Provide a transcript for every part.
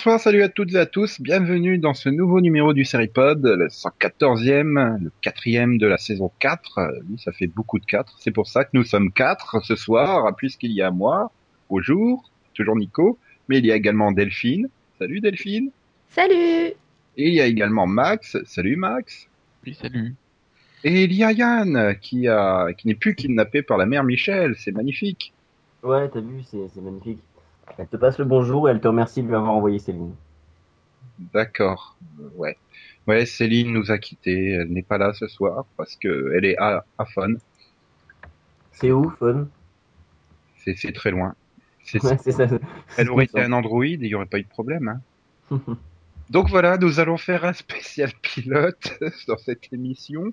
Bonsoir, salut à toutes et à tous, bienvenue dans ce nouveau numéro du Seripod, le 114e, le quatrième de la saison 4. Euh, Oui, ça fait beaucoup de 4, c'est pour ça que nous sommes 4 ce soir, puisqu'il y a moi, bonjour, toujours Nico, mais il y a également Delphine. Salut Delphine. Salut Et il y a également Max. Salut Max. Oui, salut. Et il y a Yann, qui a, qui n'est plus kidnappé par la mère Michel, c'est magnifique. Ouais, t'as vu, c'est magnifique. Elle te passe le bonjour et elle te remercie de lui avoir envoyé Céline. D'accord, ouais. Ouais, Céline nous a quittés, elle n'est pas là ce soir, parce que elle est à, à Fun. C'est où, Fun C'est, très loin. Ouais, ça. Elle aurait été un Android et il n'y aurait pas eu de problème. Hein. Donc voilà, nous allons faire un spécial pilote dans cette émission.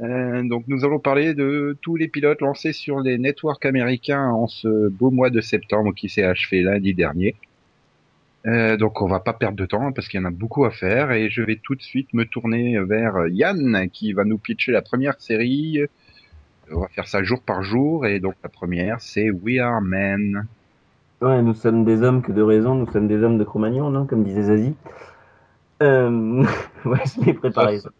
Euh, donc nous allons parler de tous les pilotes lancés sur les networks américains en ce beau mois de septembre qui s'est achevé lundi dernier. Euh, donc on va pas perdre de temps parce qu'il y en a beaucoup à faire et je vais tout de suite me tourner vers Yann qui va nous pitcher la première série. On va faire ça jour par jour et donc la première c'est We Are Men. Ouais, nous sommes des hommes que de raison, nous sommes des hommes de Cro-Magnon, non Comme disait Zazie. Euh... ouais, je l'ai préparé, ça.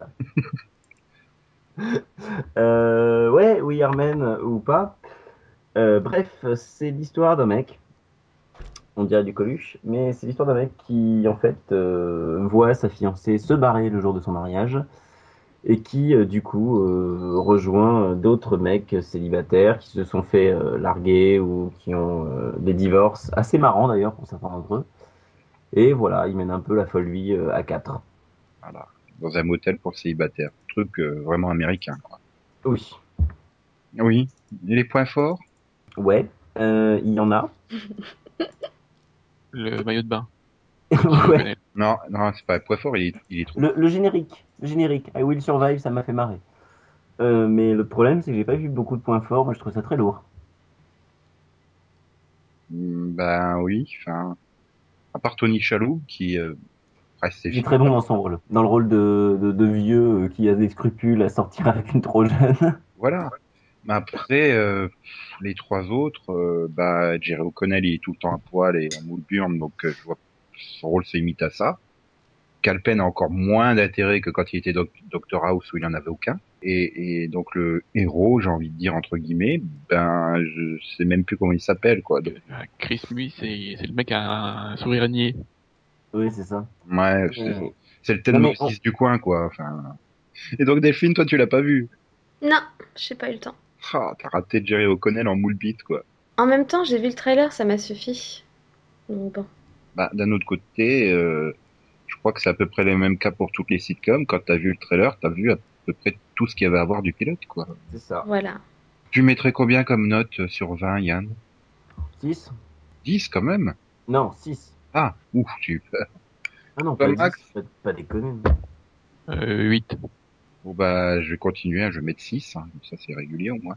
euh, ouais, oui, Armen ou pas. Euh, bref, c'est l'histoire d'un mec. On dirait du Coluche, mais c'est l'histoire d'un mec qui, en fait, euh, voit sa fiancée se barrer le jour de son mariage et qui, euh, du coup, euh, rejoint d'autres mecs célibataires qui se sont fait euh, larguer ou qui ont euh, des divorces assez marrants d'ailleurs pour certains d'entre eux. Et voilà, ils mènent un peu la euh, à quatre. Voilà, dans un motel pour célibataires. Truc euh, vraiment américain. Quoi. Oui. Oui. Et les points forts? Ouais, euh, il y en a. Le maillot de bain. ouais. Non, non, c'est pas point fort, il est, il est trop. Le, le générique, le générique, I Will Survive, ça m'a fait marrer. Euh, mais le problème, c'est que j'ai pas vu beaucoup de points forts. Moi, je trouve ça très lourd. Mm, Ben oui, enfin. À part Tony Chaloux qui euh, Il est très bon dans son rôle, dans le rôle de, de, de vieux euh, qui a des scrupules à sortir avec une trop jeune. Voilà. Mais après, euh, les trois autres, euh, bah, Jerry O'Connell, il est tout le temps à poil et en moule donc euh, je vois son rôle se limite à ça. Calpen a encore moins d'intérêt que quand il était doc Dr House où il en avait aucun. Et, et donc le héros, j'ai envie de dire entre guillemets, ben je sais même plus comment il s'appelle quoi. Donc, Chris, lui, c'est c'est le mec à un sourire niais. Oui, c'est ça. ouais, c'est c'est le Ted Mossis du coin quoi. Enfin. Et donc Delphine, toi tu l'as pas vu? Non, j'ai pas eu le temps. Ah, t'as raté Jerry O'Connell en moule bite quoi. En même temps, j'ai vu le trailer, ça m'a suffi. Donc bon. Bah, d'un autre côté, euh, je crois que c'est à peu près les mêmes cas pour toutes les sitcoms. Quand t'as vu le trailer, t'as vu à peu près tout ce qu'il y avait à voir du pilote, quoi. C'est ça. Voilà. Tu mettrais combien comme note sur 20, Yann? 6 10 quand même Non, 6. Ah, ouf, tu... Ah non, pas Max. 10, pas, pas déconner. Euh, 8. Bon, bah, je vais continuer, hein, je vais mettre 6, hein, ça c'est régulier au moins.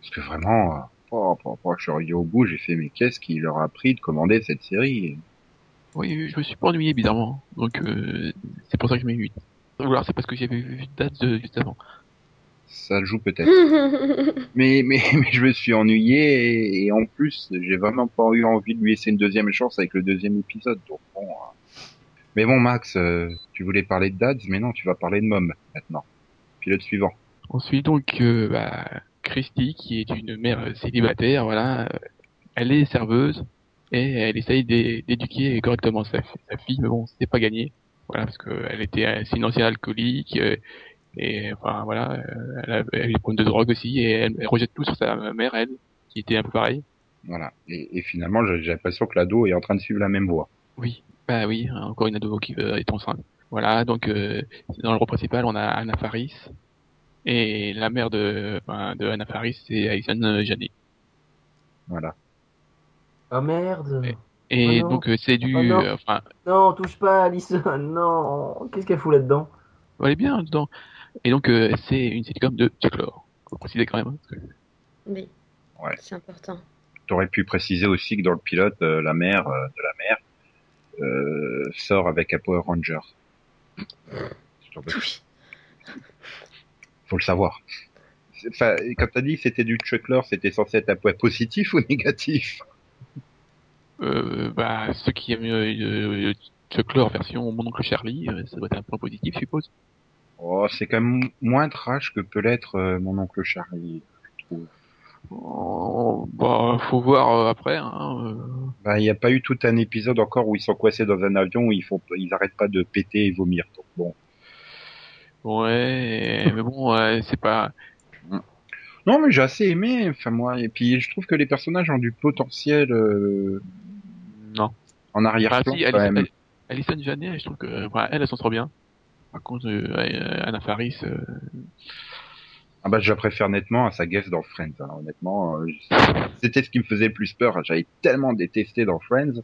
Parce que vraiment, euh, oh, oh, oh, je suis arrivé au bout, j'ai fait, mais qu'est-ce qui leur a pris de commander cette série? Oui, je me suis pas ennuyé, bizarrement. Donc, euh, c'est pour ça que je mets 8. Ou alors, c'est parce que j'avais vu date de, juste avant. Ça joue peut-être. Mais, mais, mais je me suis ennuyé et, et en plus, j'ai vraiment pas eu envie de lui laisser une deuxième chance avec le deuxième épisode. Donc bon. euh. Mais bon, Max, euh, tu voulais parler de Dads, mais non, tu vas parler de Mom maintenant. Pilote suivant. On suit donc euh, bah, Christy, qui est une mère célibataire, voilà. Elle est serveuse et elle essaye d'é- d'éduquer correctement sa, sa fille, mais bon, c'est pas gagné. Voilà, parce qu'elle était euh, ancienne alcoolique euh, et enfin voilà, euh, elle, a, elle est problème de drogue aussi et elle, elle rejette tout sur sa mère, elle, qui était un peu pareil. Voilà. Et, et finalement, j'ai l'impression que l'ado est en train de suivre la même voie. Oui, bah oui, encore une ado qui euh, est enceinte. Voilà, donc euh, dans le rôle principal, on a Anna Faris et la mère de, ben, de Anna Faris, c'est Alison euh, Janney. Voilà. Oh merde. Et Oh non. donc euh, c'est du, Oh non. euh, enfin, Non, touche pas, Alison. Non. Qu'est-ce qu'elle fout là-dedans? Elle est bien dedans. Et donc euh, c'est une sitcom de Chuck Lorre. Faut préciser quand même. hein, Oui. Ouais. C'est important. T'aurais pu préciser aussi que dans le pilote, euh, la mère euh, de la mère euh, sort avec un Power Ranger. Oui. Faut le savoir. Enfin, quand t'as dit que c'était du Chuck Lorre, c'était censé être un point positif ou négatif? Euh, bah, ceux qui aiment euh, Chuck Lorre version Mon oncle Charlie, euh, ça doit être un point positif, je suppose. Oh, c'est quand même moins trash que peut l'être euh, mon oncle Charlie, je trouve. Oh, bah, faut voir euh, après. Hein, euh. Bah, il n'y a pas eu tout un épisode encore où ils sont coincés dans un avion où ils font, ils arrêtent pas de péter et vomir. Donc bon. Ouais, mais bon, ouais, c'est pas. Non, mais j'ai assez aimé. Enfin moi, et puis je trouve que les personnages ont du potentiel euh, Non. en Ah arrière-plan. si, quand même. Alison, Alison Janet, je trouve que voilà, elle, elle s'en sort bien. Par contre, euh, euh, Anna Faris, euh, Ah bah, je la préfère nettement à sa guest dans Friends. hein, honnêtement, c'était ce qui me faisait le plus peur. J'avais tellement détesté dans Friends.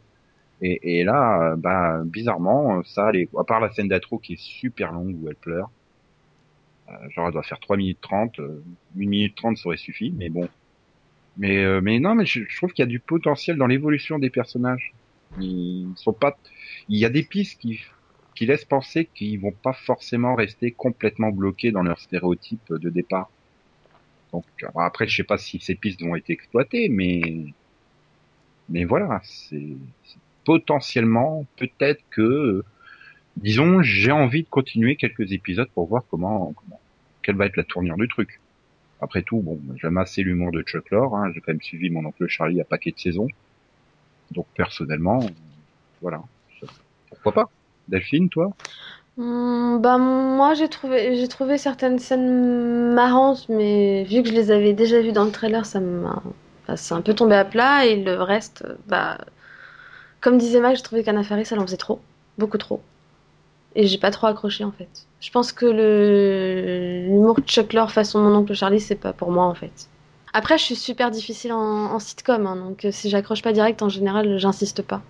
Et, là, bah, bizarrement, ça allait. À part la scène d'intro qui est super longue où elle pleure. Genre, elle doit faire 3 minutes 30. Euh, 1 minute 30, ça aurait suffi, mais bon. Mais, mais non, mais je, je trouve qu'il y a du potentiel dans l'évolution des personnages. Ils sont pas. Il y a des pistes qui, qui laissent penser qu'ils vont pas forcément rester complètement bloqués dans leurs stéréotypes de départ. Donc après, je sais pas si ces pistes vont être exploitées, mais mais voilà, c'est potentiellement peut-être que, disons, j'ai envie de continuer quelques épisodes pour voir comment, comment quelle va être la tournure du truc. Après tout, bon, j'aime assez l'humour de Chuck Lorre. Hein, j'ai quand même suivi mon oncle Charlie à paquet de saisons. Donc personnellement, voilà, pourquoi pas? Delphine, toi? Hmm, bah moi j'ai trouvé j'ai trouvé certaines scènes marrantes mais vu que je les avais déjà vues dans le trailer ça m'a enfin, c'est un peu tombé à plat et le reste bah comme disait Max je trouvais qu'Anna Faris elle en faisait trop beaucoup trop. Et j'ai pas trop accroché en fait. Je pense que le l'humour de Chuck Lorre façon mon oncle Charlie c'est pas pour moi en fait. Après je suis super difficile en, en sitcom hein, donc euh, si j'accroche pas direct en général j'insiste pas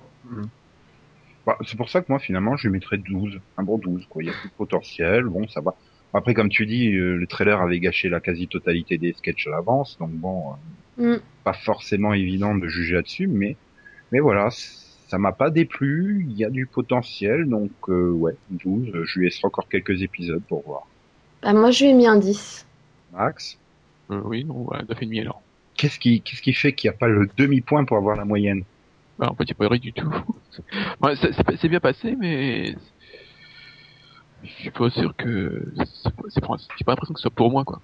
Bah, c'est pour ça que moi, finalement, je lui mettrais 12. Un bon 12, quoi. Il y a plus de potentiel. Bon, ça va. Après, comme tu dis, euh, le trailer avait gâché la quasi-totalité des sketchs à l'avance. Donc bon, euh, Hmm. pas forcément évident de juger là-dessus. Mais, mais voilà, ça m'a pas déplu. Il y a du potentiel. Donc, euh, ouais, 12. euh, Je lui laisserai encore quelques épisodes pour voir. Bah, moi je lui ai mis un 10 Max, euh, oui, non, voilà, ça fait demi alors. qu'est-ce qui, qu'est-ce qui fait qu'il n'y a pas le demi-point pour avoir la moyenne? Bah, en fait, il pas eu du tout. Ouais, c'est- pas- bien passé, mais je suis pas sûr que c'est pas- pas- pas l'impression que ce soit pour moi, quoi.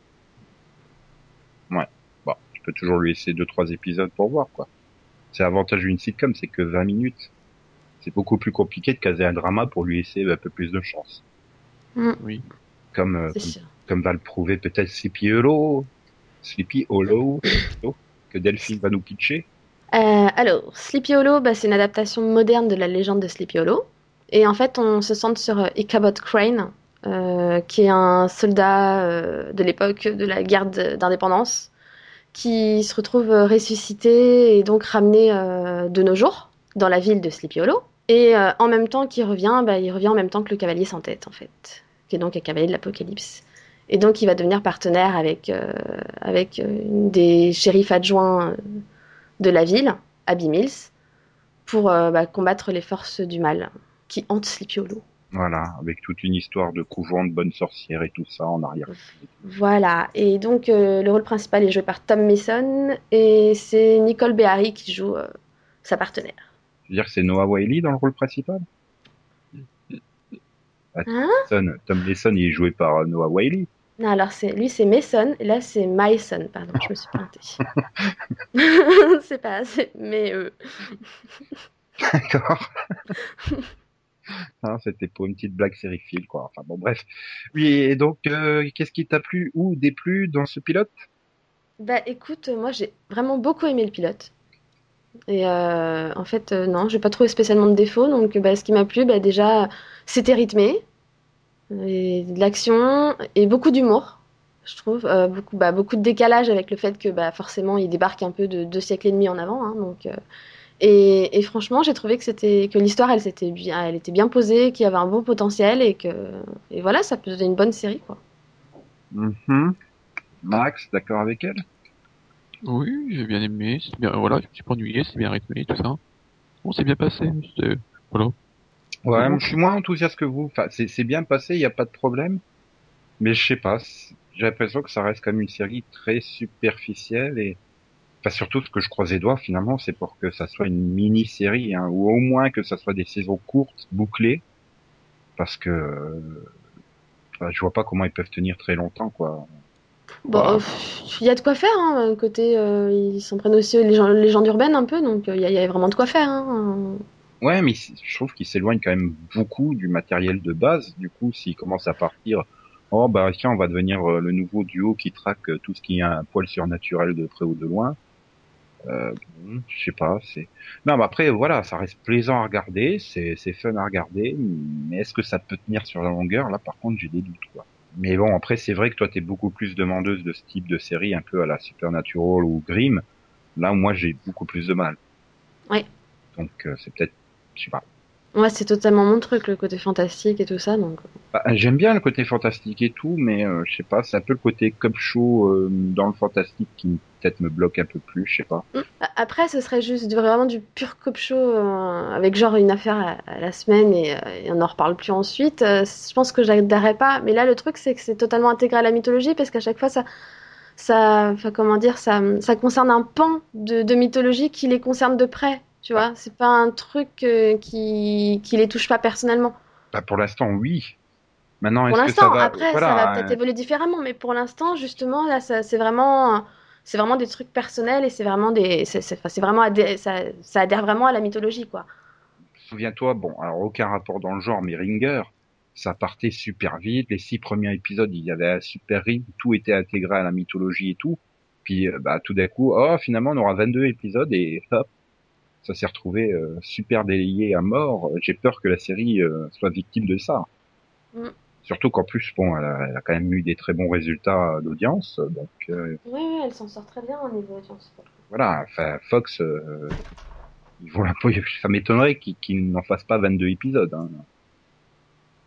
Bon, tu peux toujours lui laisser deux trois épisodes pour voir quoi. C'est l'avantage d'une sitcom, c'est que 20 minutes. C'est beaucoup plus compliqué de caser un drama pour lui laisser un peu plus de chance. Oui. Comme euh, comme va le prouver peut-être Sleepy Hollow, Sleepy Hollow, que Delphine va nous pitcher. Euh, alors, Sleepy Hollow, bah, c'est une adaptation moderne de la légende de Sleepy Hollow. Et en fait, on se centre sur euh, Ichabod Crane, euh, qui est un soldat de l'époque de la guerre d'indépendance, qui se retrouve ressuscité et donc ramené de nos jours dans la ville de Sleepy Hollow. Et en même temps qu'il revient, bah, il revient en même temps que le cavalier sans tête, en fait, qui est donc un cavalier de l'Apocalypse. Et donc, il va devenir partenaire avec, des shérifs adjoints de la ville, Abbey Mills, pour euh, bah, combattre les forces du mal qui hantent Sleepy Hollow. Voilà, avec toute une histoire de couvent de bonnes sorcières et tout ça en arrière. Voilà, et donc euh, le rôle principal est joué par Tom Mason et c'est Nicole Beharie qui joue euh, sa partenaire. Tu veux dire que c'est Noah Wiley dans le rôle principal? Ah, Hein? Tom Mason, il est joué par Noah Wiley. Non, alors c'est lui c'est Mason et là c'est Myson, pardon, je me suis plantée. c'est pas, c'est mais euh, D'accord. Ah, C'était pour une petite blague sériephile, quoi. Enfin bon, bref. Oui, et donc, euh, qu'est-ce qui t'a plu ou déplu dans ce pilote? Bah écoute, moi j'ai vraiment beaucoup aimé le pilote. Et euh, en fait, euh, non, j'ai pas trouvé spécialement de défaut. Donc bah, ce qui m'a plu, bah, déjà, c'était rythmé, et de l'action et beaucoup d'humour, je trouve. Euh, beaucoup, bah, beaucoup de décalage avec le fait que bah, forcément il débarque un peu de deux siècles et demi en avant. hein, donc, euh, et, et franchement, j'ai trouvé que c'était que l'histoire, elle, s'était bien, elle était bien posée, qu'il y avait un bon potentiel et que et voilà, ça peut donner une bonne série, quoi. Mhm. Max, d'accord avec elle? Oui, j'ai bien aimé, c'est bien, voilà, je me suis pas ennuyé, c'est bien rythmé, tout ça. Bon, c'est bien passé, c'était, voilà. Ouais, je suis moins enthousiaste que vous. Enfin, c'est c'est bien passé, il n'y a pas de problème. Mais je sais pas, j'ai l'impression que ça reste comme une série très superficielle et Enfin, surtout ce que je croise les doigts finalement, c'est pour que ça soit une mini-série, hein, ou au moins que ça soit des saisons courtes, bouclées, parce que euh, enfin, je vois pas comment ils peuvent tenir très longtemps, quoi. Bon, Voilà. euh, il y a de quoi faire, hein, côté, euh, ils s'en prennent aussi aux légendes, légendes urbaines un peu, donc euh, il y, a- il y a vraiment de quoi faire. Hein. Ouais, mais je trouve qu'ils s'éloignent quand même beaucoup du matériel de base. Du coup, s'ils commencent à partir, oh bah tiens, on va devenir euh, le nouveau duo qui traque euh, tout ce qui est un poil surnaturel de près ou de loin. Euh, bon, je sais pas, c'est. Non, mais après, voilà, ça reste plaisant à regarder, c'est c'est fun à regarder, mais est-ce que ça peut tenir sur la longueur? Là, par contre, j'ai des doutes, quoi. Mais bon, après, c'est vrai que toi, t'es beaucoup plus demandeuse de ce type de série, un peu à la Supernatural ou Grimm. Là, moi, j'ai beaucoup plus de mal. Ouais. Donc, euh, c'est peut-être, je sais pas. Ouais, c'est totalement mon truc, le côté fantastique et tout ça, donc. Bah, J'aime bien le côté fantastique et tout, mais euh, je sais pas, c'est un peu le côté cop show euh, dans le fantastique qui peut-être me bloque un peu plus, je sais pas. A- Après, ce serait juste vraiment du pur cop show euh, avec genre une affaire à, à la semaine et, euh, et on n'en reparle plus ensuite. Euh, je pense que j'adhérerais pas. Mais là, le truc, c'est que c'est totalement intégré à la mythologie parce qu'à chaque fois, ça, comment dire, ça, ça concerne un pan de, de mythologie qui les concerne de près. Tu vois, c'est pas un truc euh, qui, qui les touche pas personnellement. Bah, pour l'instant, oui. Maintenant, Pour l'instant, va après, voilà, ça va peut-être euh, évoluer différemment, mais pour l'instant, justement, là, ça, c'est vraiment, c'est vraiment des trucs personnels et c'est vraiment des, c'est, c'est, enfin, c'est vraiment adhé- ça, ça adhère vraiment à la mythologie, quoi. Souviens-toi, bon, alors aucun rapport dans le genre, mais Ringer, ça partait super vite. Les six premiers épisodes, il y avait un super rythme, tout était intégré à la mythologie et tout. Puis, euh, bah, tout d'un coup, oh, finalement, on aura 22 épisodes et hop, ça s'est retrouvé euh, super délayé à mort. J'ai peur que la série euh, soit victime de ça. Mm. Surtout qu'en plus, bon, elle a, elle a quand même eu des très bons résultats d'audience, donc euh, Oui, oui, elle s'en sort très bien au niveau audience. voilà. Enfin, Fox, euh, ils vont la ça m'étonnerait qu'ils qu'ils n'en fassent pas 22 épisodes. Hein.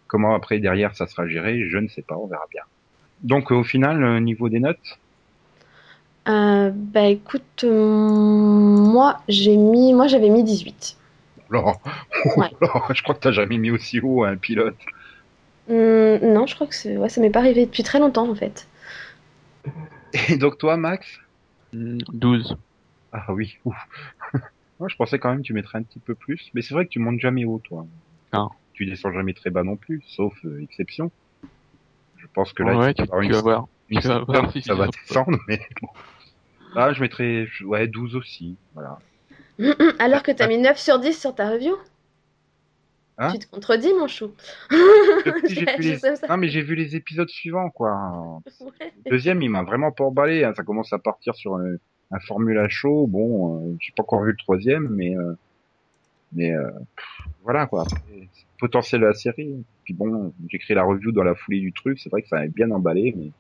Comment après derrière ça sera géré, je ne sais pas, on verra bien. Donc au final, euh, niveau des notes, Euh, bah écoute, euh, moi, j'ai mis, moi, j'avais mis 18. là, Ouais. je crois que t'as jamais mis aussi haut un pilote. Hum, non, je crois que c'est, ouais, ça m'est pas arrivé depuis très longtemps, en fait. Et donc toi, Max? Hmm, 12. Ah oui, ouf. Moi, je pensais quand même que tu mettrais un petit peu plus, mais c'est vrai que tu montes jamais haut, toi. Non. Tu descends jamais très bas non plus, sauf euh, exception. Je pense que là, ouais, tu, avoir tu une, vas voir. Une tu vas certaine voir heure si où ça va descendre, mais bon. Là, je mettrais, ouais, 12 aussi, voilà. Hum, hum, Alors que t'as mis 9 sur 10 sur ta review? Hein? Tu te contredis, mon chou. Les-. Non, mais j'ai vu les épisodes suivants, quoi. Ouais. Le Deuxième, il m'a vraiment pas emballé. hein. Ça commence à partir sur un, un formula chaud. Bon, euh, j'ai pas encore vu le troisième, mais euh, mais euh, voilà quoi. Le potentiel de la série. Puis bon, j'ai écrit la review dans la foulée du truc. C'est vrai que ça avait bien emballé, mais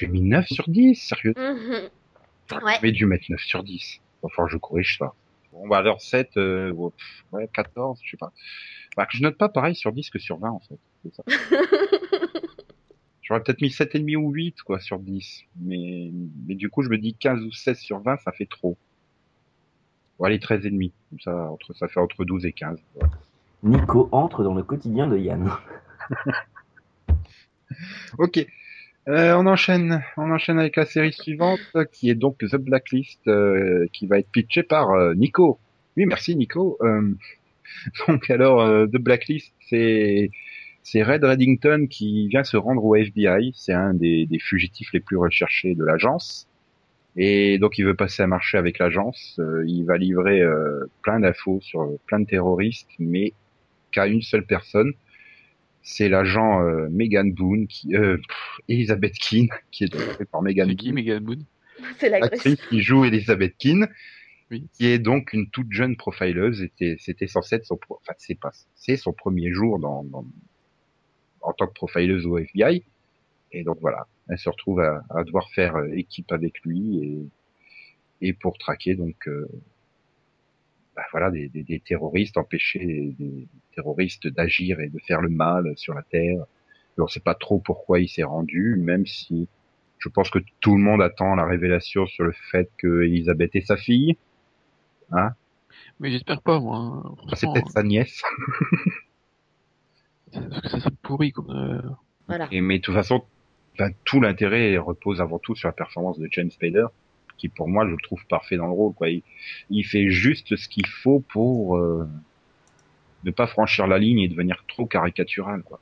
j'ai mis 9 sur 10, sérieux. J'aurais Ouais. jamais dû mettre 9 sur 10. Va falloir que je corrige ça. Bon, bah alors 7, euh, ouais, pff, ouais, 14, je sais pas. Bah, je note pas pareil sur 10 que sur 20 en fait. Ça. J'aurais peut-être mis 7,5 ou 8 quoi sur 10. Mais, mais du coup, je me dis 15 ou 16 sur 20, ça fait trop. Bon, allez, 13,5. Comme ça, entre, ça fait entre 12 et 15. voilà. Nico entre dans le quotidien de Yann. Ok. Euh, on enchaîne, on enchaîne avec la série suivante, qui est donc The Blacklist, euh, qui va être pitchée par euh, Nico. Oui, merci Nico. Euh, donc alors, euh, The Blacklist, c'est c'est Red Reddington qui vient se rendre au FBI. C'est un des, des fugitifs les plus recherchés de l'agence. Et donc il veut passer un marché avec l'agence. Il va livrer plein d'infos sur plein de terroristes, mais qu'à une seule personne. C'est l'agent euh, Megan Boone, qui, euh, pff, Elizabeth Keane, qui est donc jouée par Megan C'est qui, Boone, Megan Boone? C'est l'actrice qui joue Elizabeth Keane, Oui. qui est donc une toute jeune profileuse. C'était, c'était censé être son, pro- enfin c'est pas, c'est son premier jour dans, dans- en tant que profileuse au FBI. Et donc voilà, elle se retrouve à, à devoir faire euh, équipe avec lui et, et pour traquer donc euh, bah voilà des, des, des terroristes, empêcher des, des terroristes d'agir et de faire le mal sur la terre. Et on sait pas trop pourquoi il s'est rendu, même si je pense que tout le monde attend la révélation sur le fait que Elisabeth est sa fille. Hein Mais j'espère pas, moi. Enfin, c'est peut-être sa nièce. Parce que ça serait pourri, comme... euh, Voilà. Et, mais de toute façon, ben, tout l'intérêt repose avant tout sur la performance de James Spader, qui pour moi je le trouve parfait dans le rôle. Quoi. Il, il fait juste ce qu'il faut pour euh, ne pas franchir la ligne et devenir trop caricatural. Quoi.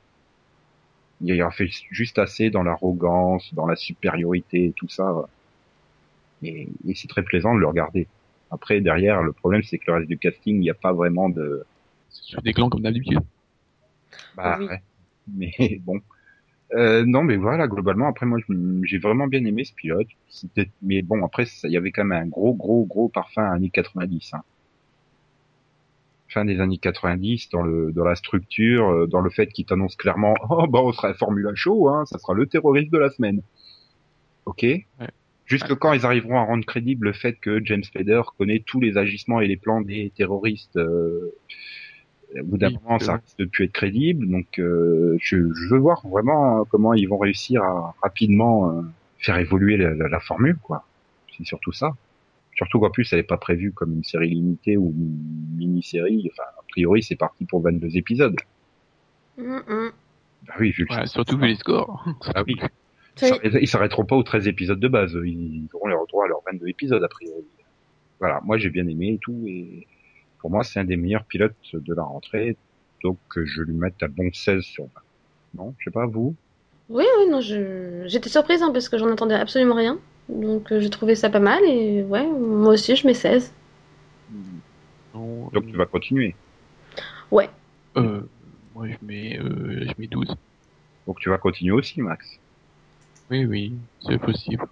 Il a fait juste assez dans l'arrogance, dans la supériorité et tout ça. Et, et c'est très plaisant de le regarder. Après, derrière, le problème, c'est que le reste du casting, il n'y a pas vraiment de... C'est sur des clans comme d'habitude. Bah, Oui. ouais. Mais bon. Euh, non, mais voilà, globalement, après, moi, j'ai vraiment bien aimé ce pilote. Mais bon, après, il y avait quand même un gros, gros, gros parfum années 90. Hein. Fin des années 90, dans le, dans la structure, euh, dans le fait qu'il t'annonce clairement, oh, bah, on sera à Formula Show, hein, ça sera le terroriste de la semaine. Ok? Jusque quand ils arriveront à rendre crédible le fait que James Spader connaît tous les agissements et les plans des terroristes, euh, au bout d'un Oui, moment, ça risque de plus être crédible. Donc, euh, je, je veux voir vraiment euh, comment ils vont réussir à rapidement euh, faire évoluer la, la- la formule, quoi. C'est surtout ça. Surtout qu'en plus, elle n'est pas prévue comme une série limitée ou une mini-série. Enfin, a priori, c'est parti pour 22 épisodes. Hum. Bah oui, vu le Voilà, surtout vu les scores. Ah oui. Ils s'arrêteront pas aux 13 épisodes de base. Ils auront leur droit à leurs 22 épisodes, a priori. Voilà, moi j'ai bien aimé et tout. Et pour moi, c'est un des meilleurs pilotes de la rentrée. Donc euh, je lui mets un bon 16 sur 20. Non, je sais pas, vous? Oui, oui, non, je... j'étais surprise hein, parce que j'en attendais absolument rien. Donc euh, j'ai trouvé ça pas mal et ouais, moi aussi je mets 16. Non, Donc tu vas continuer. Ouais. euh, moi je mets, euh, je mets 12. Donc tu vas continuer aussi, Max? Oui, oui, c'est possible.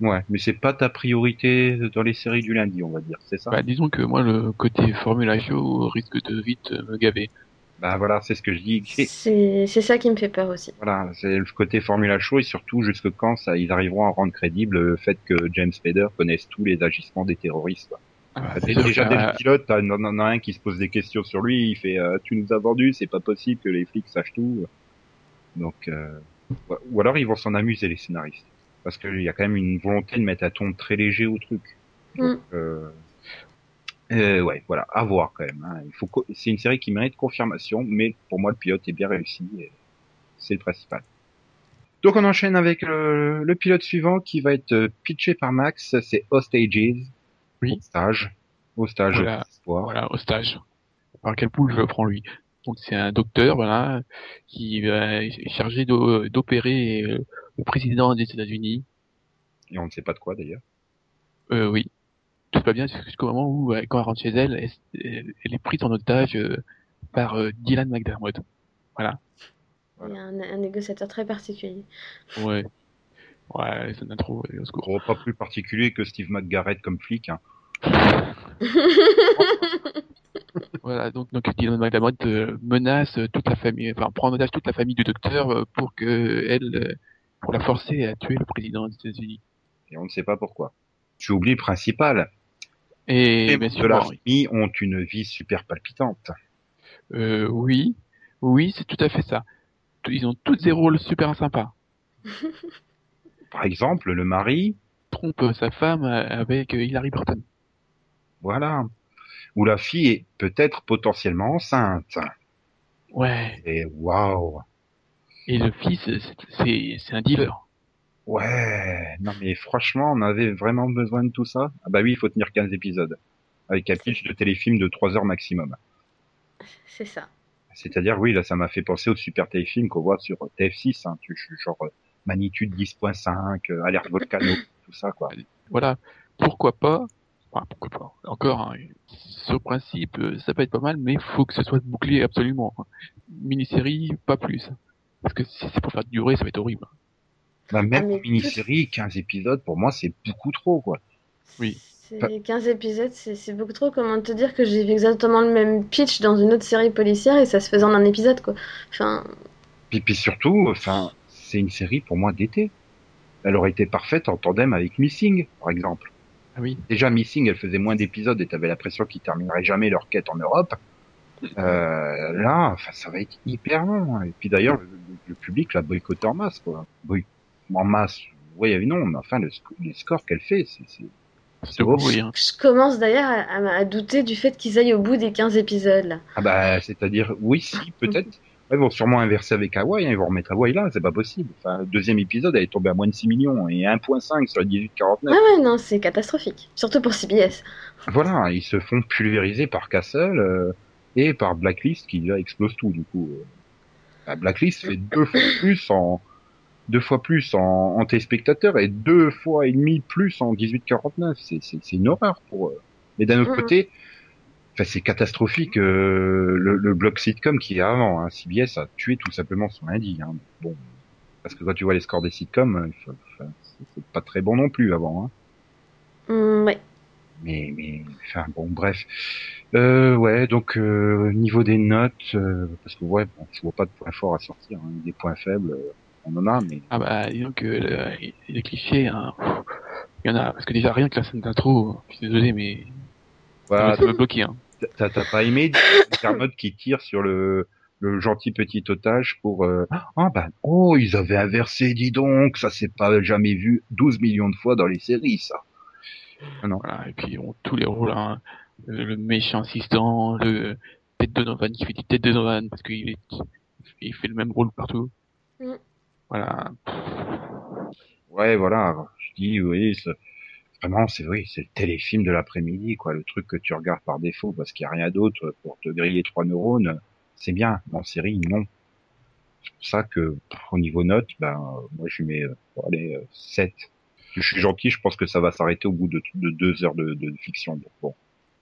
Ouais, mais c'est pas ta priorité dans les séries du lundi, on va dire, c'est ça? Bah, disons que moi, le côté Formula Show risque de vite me gaver. Bah voilà, c'est ce que je dis. C'est c'est ça qui me fait peur aussi. Voilà, c'est le côté Formula Show et surtout jusque quand ça, ils arriveront à rendre crédible le fait que James Spader connaisse tous les agissements des terroristes. quoi. Ah, déjà qu'à- dès le pilote, t'as en en as un qui se pose des questions sur lui, il fait euh, tu nous as vendu, c'est pas possible que les flics sachent tout. Donc euh, ou alors ils vont s'en amuser les scénaristes parce qu'il y a quand même une volonté de mettre un ton très léger au truc. Donc, euh, euh, ouais, voilà, à voir quand même. hein. Il faut c'est une série qui mérite confirmation, mais pour moi le pilote est bien réussi, et c'est le principal. Donc on enchaîne avec le, le pilote suivant qui va être euh, pitché par Max, c'est Hostages. Oui. Hostage. Hostage Voilà. Voilà, au stage. Par quel poule je prends lui? Donc c'est un docteur, voilà, qui euh, est chargé d'o- d'opérer le président des États-Unis. Et on ne sait pas de quoi d'ailleurs. Euh, oui, tout va bien jusqu'au moment où, euh, quand elle rentre chez elle, elle, elle est prise en otage euh, par euh, Dylan McDermott. Voilà. Il y a un, un négociateur très particulier. Ouais. Ouais, c'est une intro, euh, au secours. Pas plus particulier que Steve McGarrett comme flic. Hein. Voilà, donc, donc Dylan McDermott euh, menace toute la famille, enfin prend en otage toute la famille du docteur euh, pour que elle, euh, pour la forcer à tuer le président des États-Unis. Et on ne sait pas pourquoi. Tu oublies le principal. Et Les bien sûr, de ont une vie super palpitante. euh, oui, oui, c'est tout à fait ça. Ils ont tous des rôles super sympas. Par exemple, le mari, Trompe sa femme euh, avec euh, Hilary Burton. voilà. Ou la fille est peut-être potentiellement enceinte. Ouais. Et waouh. Et le fils, c'est- un dealer. Ouais. Non mais franchement, on avait vraiment besoin de tout ça. Ah bah oui, il faut tenir 15 épisodes. Avec un pitch de téléfilm de 3 heures maximum. C'est ça. C'est-à-dire, oui, là, ça m'a fait penser au super téléfilm qu'on voit sur TF6, hein, tu, genre magnitude 10.5, euh, alerte volcano, tout ça, quoi. Voilà. Pourquoi pas? Enfin, pourquoi pas? Encore, hein, sur principe, euh, ça peut être pas mal, mais faut que ce soit bouclé absolument. Mini-série, pas plus. Parce que si c'est pour faire durer, ça va être horrible. Bah, même Ah, mini-série, 15 épisodes, pour moi, c'est beaucoup trop, quoi. Oui. C'est 15 épisodes, c'est c'est beaucoup trop. Comment te dire que j'ai vu exactement le même pitch dans une autre série policière et ça se faisait en un épisode, quoi. Enfin, Puis, puis surtout, enfin, c'est une série pour moi d'été. Elle aurait été parfaite en tandem avec Missing, par exemple. Ah oui. Déjà, Missing, elle faisait moins d'épisodes et t'avais l'impression qu'ils termineraient jamais leur quête en Europe. Euh, là, enfin, ça va être hyper long. hein. Et puis d'ailleurs, le, le public l'a boycotté en masse, quoi. Boy- en masse, oui et non, mais enfin, le sc- les scores qu'elle fait, c'est, c'est, pourri, hein. je commence d'ailleurs à, à- à douter du fait qu'ils aillent au bout des 15 épisodes, là. Ah bah, c'est-à-dire, oui, si, peut-être. Ils vont sûrement inverser avec Hawaii, hein, ils vont remettre Hawaii là, c'est pas possible. Enfin, le deuxième épisode, elle est tombée à moins de 6 millions et 1.5 sur le 1849. Ouais, ouais, non, c'est catastrophique. Surtout pour CBS. Voilà, ils se font pulvériser par Castle euh, et par Blacklist qui là explose tout du coup. Euh. Bah, Blacklist fait deux fois plus en deux fois plus en, en téléspectateurs et deux fois et demi plus en 1849. C'est c'est c'est une horreur pour eux. Mais d'un autre côté, enfin c'est catastrophique euh, le, le bloc sitcom qui est avant. Hein. CBS a tué tout simplement son lundi. Hein. Bon, parce que quand tu vois les scores des sitcoms, euh, c'est- c'est pas très bon non plus avant. Hein. Hum, ouais. Mais, mais, enfin bon, bref. Euh, ouais, donc euh, niveau des notes, euh, parce que ouais, bon, je vois pas de points forts à sortir, hein. des points faibles, euh, on en a, mais Ah bah, disons que le- les clichés, hein, il y en a, parce que déjà rien que la scène d'intro, je suis désolé, mais voilà, ça me bloquait. Hein. t'as t'as pas aimé Dermot qui tire sur le le gentil petit otage pour euh, ah bah oh ils avaient inversé, dis donc, ça s'est pas jamais vu 12 millions de fois dans les séries, ça. Voilà, et puis bon, tous les rôles, hein, le, le méchant assistant, le tête de Donovan qui fait du tête de Donovan parce qu'il est, il fait le même rôle partout. Mm. Voilà. Ouais, voilà, je dis oui, vraiment c'est oui, c'est le téléfilm de l'après-midi quoi, le truc que tu regardes par défaut parce qu'il y a rien d'autre pour te griller trois neurones, c'est bien. En série, non. C'est pour ça que pff, au niveau note, ben moi je mets euh, euh, 7. Je suis gentil, je pense que ça va s'arrêter au bout de, de deux heures de, de fiction. Donc, bon.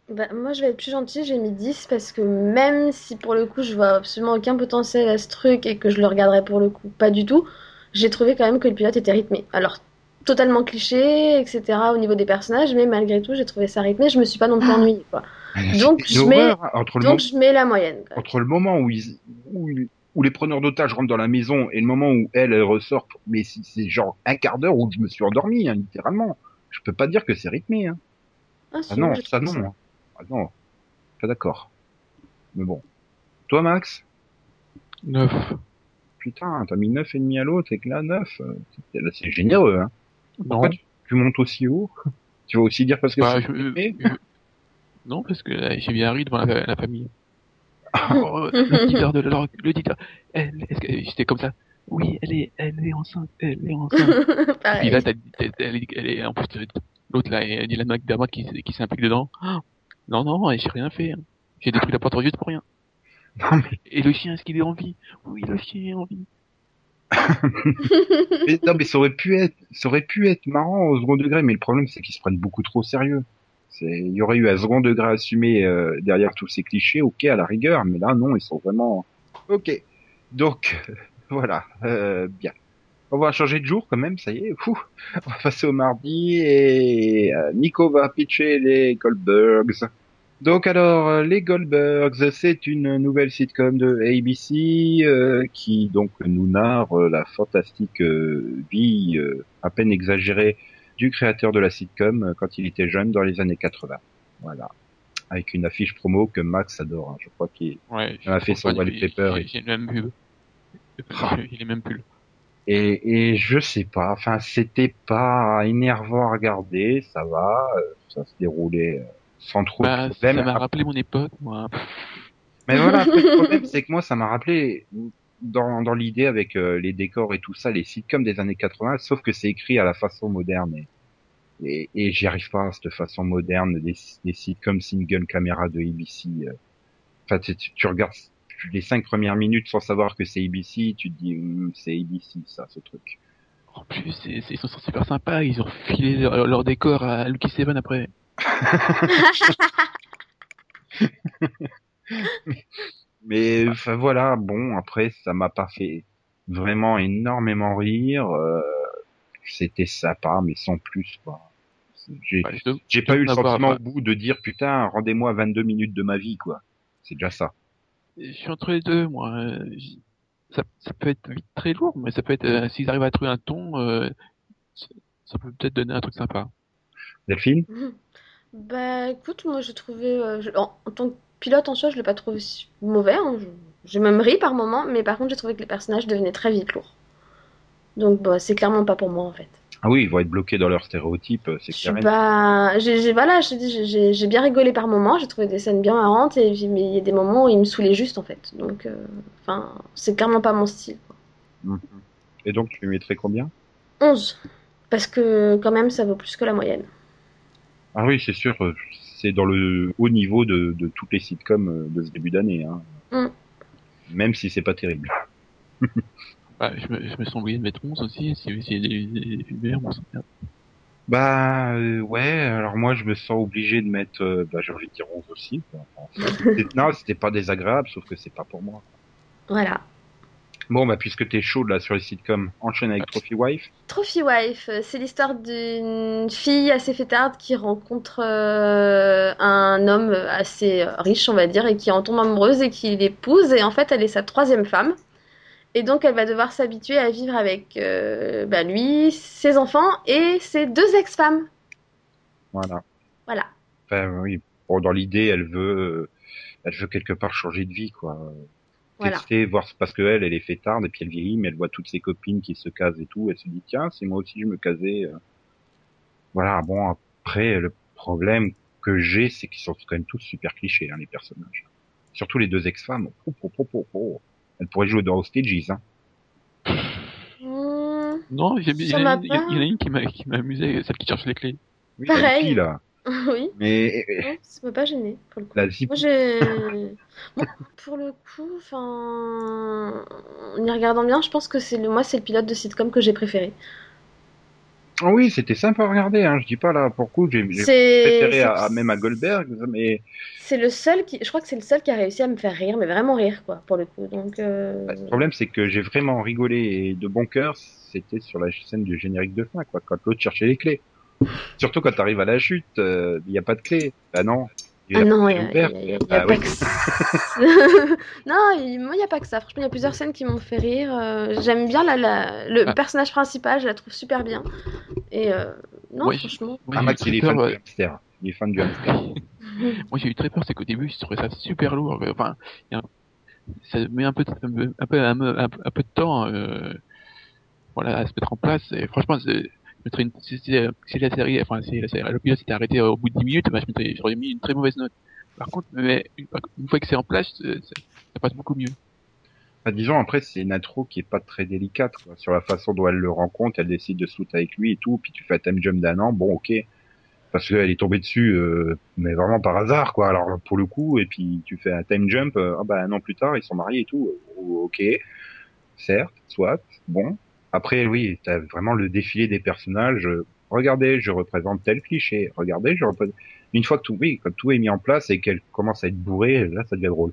Bah, moi, je vais être plus gentille, j'ai mis 10 parce que même si pour le coup je vois absolument aucun potentiel à ce truc et que je le regarderai pour le coup pas du tout, j'ai trouvé quand même que le pilote était rythmé. Alors, totalement cliché, etc. au niveau des personnages, mais malgré tout, j'ai trouvé ça rythmé, je me suis pas non plus ennuyée, quoi. Donc, je mets- horreur, hein, entre le Donc, moment- je mets la moyenne. quoi. entre le moment où ils, où, ils- où les preneurs d'otages rentrent dans la maison et le moment où elle, elle ressort, mais c'est genre un quart d'heure où je me suis endormi, hein, littéralement. Je peux pas dire que c'est rythmé. Hein. Ah, Ah non, ça non. Ah non, pas d'accord. Mais bon. Toi, Max? Neuf. Putain, t'as mis neuf et demi à l'autre et que là, 9, c'est là, c'est généreux. Hein. Non. Pourquoi tu, tu montes aussi haut? Tu vas aussi dire parce que Bah, c'est je- rythmé? je- Non, parce que j'ai bien ri devant la, la famille. Ah, Oh, l'auditeur de l'or- l'auditeur. Elle, est-ce que j'étais comme ça Oui, elle est, elle est enceinte, elle est enceinte. Puis Pareil. là, t'as, t'as- elle, est- elle est, en plus, l'autre là, elle dit la McDermott qui, qui s'implique dedans. Ah, non, non, j'ai rien fait. hein. J'ai détruit la porte juste pour rien. Non, mais, Et le chien, est-ce qu'il est en vie? Oui, le chien est en vie. mais- non, mais ça aurait pu être, ça aurait pu être marrant au second degré, mais le problème c'est qu'ils se prennent beaucoup trop au sérieux. Il y aurait eu un second degré assumé euh, derrière tous ces clichés, ok à la rigueur, mais là non, ils sont vraiment, ok. Donc voilà, euh, bien. On va changer de jour quand même, ça y est. Fou. On va passer au mardi et euh, Nico va pitcher les Goldbergs. Donc alors, euh, les Goldbergs, c'est une nouvelle sitcom de ABC euh, qui donc nous narre la fantastique vie à peine exagérée du créateur de la sitcom euh, quand il était jeune dans les années 80. Voilà. Avec une affiche promo que Max adore. hein. Je crois qu'il Ouais, a fait son wallpaper J'ai, et- j'ai le même pub. Ah. Il est même pull. Et, et je sais pas, enfin c'était pas énervant à regarder, ça va, euh, ça se déroulait euh, sans trop Bah, de ça problème. m'a rappelé mon époque, moi. Mais voilà, après, le problème c'est que moi ça m'a rappelé dans, dans l'idée avec euh, les décors et tout ça, les sitcoms des années 80, sauf que c'est écrit à la façon moderne et, et, et j'y arrive pas à cette façon moderne des, des sitcoms single caméra de ABC. euh. Enfin, tu, tu- tu regardes les cinq premières minutes sans savoir que c'est ABC, tu te dis Hum, c'est ABC ça, ce truc. En plus, c'est, c'est- ils sont super sympas. Ils ont filé leur, leur décor à Lucky Seven après. Mais enfin voilà, bon après ça m'a pas fait vraiment énormément rire. euh, C'était sympa, mais sans plus quoi. J'ai Bah, pas eu le sentiment au bout de dire putain rendez-moi 22 minutes de ma vie quoi. C'est déjà ça. Je suis entre les deux, moi. Euh, Ça, ça peut être vite très lourd, mais ça peut être, euh, s'ils arrivent à trouver un ton, euh, ça, peut peut-être donner un truc sympa. Delphine? Bah écoute, moi j'ai trouvé, euh, je- en, en tant que pilote en soi, je l'ai pas trouvé si mauvais. hein. Je- J'ai même ri par moment, mais par contre j'ai trouvé que les personnages devenaient très vite lourds. Donc bah c'est clairement pas pour moi en fait. Ah oui, ils vont être bloqués dans leurs stéréotypes, euh, c'est clair. j'ai- Voilà, j'ai- bien rigolé par moments, j'ai trouvé des scènes bien marrantes, et mais il y a des moments où il me saoulait juste en fait. Donc, euh, c'est clairement pas mon style. quoi. Mhm. Et donc, tu lui mettrais combien? 11. Parce que quand même, ça vaut plus que la moyenne. Ah oui, c'est sûr, euh, c'est dans le haut niveau de, de toutes les sitcoms euh, de ce début d'année. Hein. Mm. Même si c'est pas terrible. Bah, je, me, je me sens obligé de mettre 11 aussi, si des, films on s'en. Bah euh, ouais, alors moi je me sens obligé de mettre, euh, bah j'ai envie de dire 11 aussi. quoi. Enfin, c'était- non, c'était pas désagréable, sauf que c'est pas pour moi. Voilà. Bon, bah puisque t'es chaud là sur les sitcoms, enchaîne avec Trophy Wife. Trophy Wife, euh, c'est l'histoire d'une fille assez fêtarde qui rencontre euh, un homme assez riche, on va dire, et qui en tombe amoureuse et qui l'épouse. Et en fait, elle est sa troisième femme. Et donc, elle va devoir s'habituer à vivre avec euh, bah, lui, ses enfants et ses deux ex-femmes. Voilà. Voilà. Enfin oui, bon, dans l'idée, elle veut, elle veut quelque part changer de vie, quoi. Voilà. Tester, voir parce que elle, elle est fêtarde et puis elle vieillit, mais elle voit toutes ses copines qui se casent et tout. Elle se dit tiens, si moi aussi je me casais. euh. Voilà. Bon après, le problème que j'ai, c'est qu'ils sont quand même tous super clichés, hein, les personnages. Surtout les deux ex-femmes. Oh, oh, oh, oh, oh. Elles pourraient jouer dans Hostages, hein. Mmh, Non, il y, en a a- a une qui m'a qui m'a amusé, celle qui cherche les clés. Oui, Pareil. la hippie, là. oui, Mais non, ça m'a pas gêné pour le coup. la. Moi, j'ai. Bon, pour le coup, enfin. En y regardant bien, je pense que c'est le... moi, c'est le pilote de sitcom que j'ai préféré. Ah oui, c'était sympa à regarder. Hein. Je dis pas là, pour coup, j'ai préféré à, même à Goldberg, mais C'est le seul qui. Je crois que c'est le seul qui a réussi à me faire rire, mais vraiment rire, quoi, pour le coup. Donc. euh, le problème c'est que j'ai vraiment rigolé et de bon cœur. C'était sur la scène du générique de fin, quoi, quand l'autre cherchait les clés. Surtout quand t'arrives à la chute, euh, il n'y a pas de clé. Bah non. Il Ah a non, pas il de y a, y a- y a- y a Ah pas oui. que ça. non, il- moi, il n'y a pas que ça. Franchement, il y a plusieurs scènes qui m'ont fait rire. Euh, J'aime bien la, la- le Ah. personnage principal, je la trouve super bien. Et euh, non, Ouais, franchement. Moi, Ah, Max, il est fan du hamster. Il est fan du hamster. Moi, j'ai eu très peur, c'est qu'au début, je trouvais ça super lourd. Enfin, il y a un- ça met un peu, de- un peu, un peu, un de temps, euh, voilà, à se mettre en place. Et franchement, c'est- mettrais une, si, si- si la série, enfin, si la série, le s'était arrêté au bout de 10 minutes, bah, je mettrais, j'aurais mis une très mauvaise note. Par contre, mais une, fois que c'est en place, c'est- ça passe beaucoup mieux. Disons, après, c'est une intro qui est pas très délicate, quoi. Sur la façon dont elle le rencontre, elle décide de foutre avec lui et tout, puis tu fais un time jump d'un an, bon, ok. Parce qu'elle est tombée dessus, euh, mais vraiment par hasard, quoi. Alors, pour le coup, et puis tu fais un time jump, euh, ah bah, un an plus tard, ils sont mariés et tout. Euh, ok. Certes, soit, bon. Après, oui, t'as vraiment le défilé des personnages. Regardez, je représente tel cliché. Regardez, je représente... Une fois que tout, oui, quand tout est mis en place et qu'elle commence à être bourrée, là, ça devient drôle.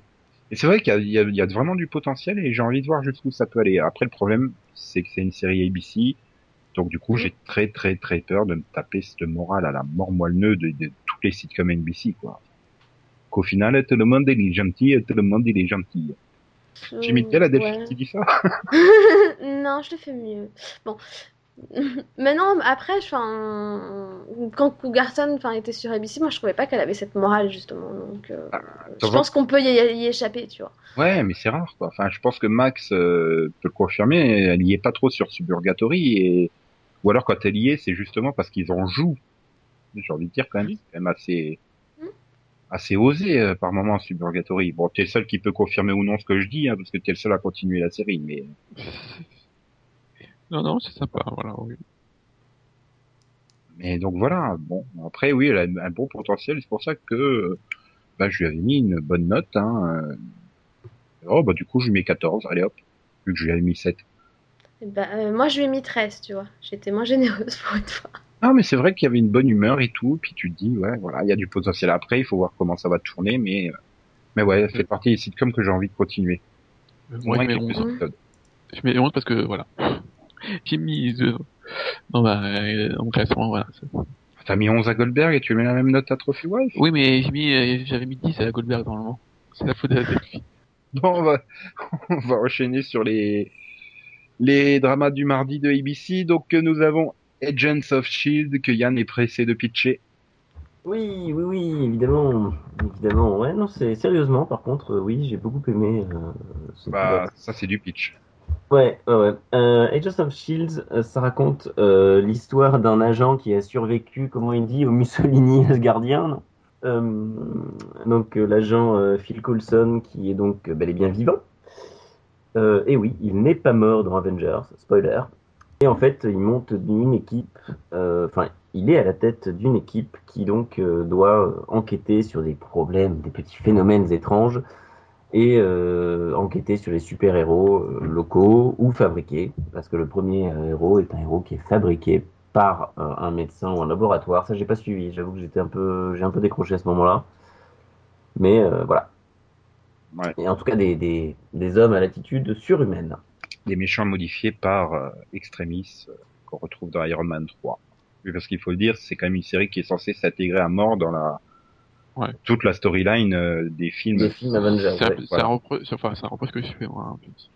Et c'est vrai qu'il y a, y, y vraiment du potentiel et j'ai envie de voir jusqu'où ça peut aller. Après, le problème, c'est que c'est une série ABC. Donc, du coup, Mm. j'ai très, très, très peur de me taper cette morale à la mort moelle de, de toutes les sitcoms NBC, quoi. Qu'au final, tout le monde est gentil, tout le monde est gentil. J'ai mis tel à Delphine Ouais. qui dit ça. non, je le fais mieux. Bon. Mais non, après, quand Cougarton était sur ABC, moi je trouvais pas qu'elle avait cette morale justement. Donc, euh, Ah, je pense qu'on peut y, y échapper, tu vois. Ouais, mais c'est rare, quoi. Enfin, je pense que Max euh, peut le confirmer. Elle y est pas trop sur Suburgatory et ou alors quand elle y est, c'est justement parce qu'ils en jouent. J'ai envie de dire quand même, c'est quand même assez. Assez osé euh, par moment Suburgatory. Bon, t'es le seul qui peut confirmer ou non ce que je dis, hein, parce que t'es le seul à continuer la série. Mais Non, non, c'est sympa, voilà. oui. mais donc voilà. Bon, après oui, elle a un bon potentiel. C'est pour ça que euh, bah, je lui avais mis une bonne note. Hein. euh. Oh bah du coup je lui mets 14. Allez hop, vu que je lui avais mis 7. Et ben, euh, moi je lui ai mis 13, tu vois. J'étais moins généreuse pour une fois. Ah, mais c'est vrai qu'il y avait une bonne humeur et tout, puis tu te dis, ouais, voilà, il y a du potentiel après, il faut voir comment ça va tourner, mais, euh, mais ouais, ça fait partie des sitcoms que j'ai envie de continuer. Euh, Moi, je mets quelques 11. épisodes. Je mets 11 parce que, voilà. J'ai mis deux dans ma, euh, dans mon classement, voilà. T'as mis 11 à Goldberg et tu mets la même note à Trophy Wife? Oui, mais j'ai mis, euh, j'avais mis 10 à Goldberg normalement. C'est la faute de la Delphi. Bon, on va, on va enchaîner sur les, les dramas du mardi de ABC. Donc, euh, nous avons Agents of Shield que Yann est pressé de pitcher. Oui, oui, oui, évidemment. Évidemment, ouais, non, c'est sérieusement, par contre, euh, oui, j'ai beaucoup aimé euh, ce Bah, ça, c'est du pitch. Ouais, ouais, ouais. Euh, Agents of Shields, euh, ça raconte l'histoire d'un agent qui a survécu, comment il dit, au Mussolini asgardien. Donc l'agent Phil Coulson qui est donc bel et bien vivant. Et oui, il n'est pas mort dans Avengers, spoiler. Et en fait, il monte d'une équipe, euh, enfin, il est à la tête d'une équipe qui donc euh, doit enquêter sur des problèmes, des petits phénomènes étranges et euh, enquêter sur les super-héros locaux ou fabriqués, parce que le premier héros est un héros qui est fabriqué par euh, un médecin ou un laboratoire. Ça, j'ai pas suivi. J'avoue que j'étais un peu, j'ai un peu décroché à ce moment-là. Mais euh, voilà. Ouais. Et en tout cas, des, des, des hommes à l'attitude surhumaine. Des méchants modifiés par euh, Extremis, euh, qu'on retrouve dans Iron Man 3. Oui, parce qu'il faut le dire, c'est quand même une série qui est censée s'intégrer à mort dans la Ouais. toute la storyline euh, des films. Des films Avengers. Un, ouais. voilà. repre- enfin, c'est un reprise que je fais, moi. en plus.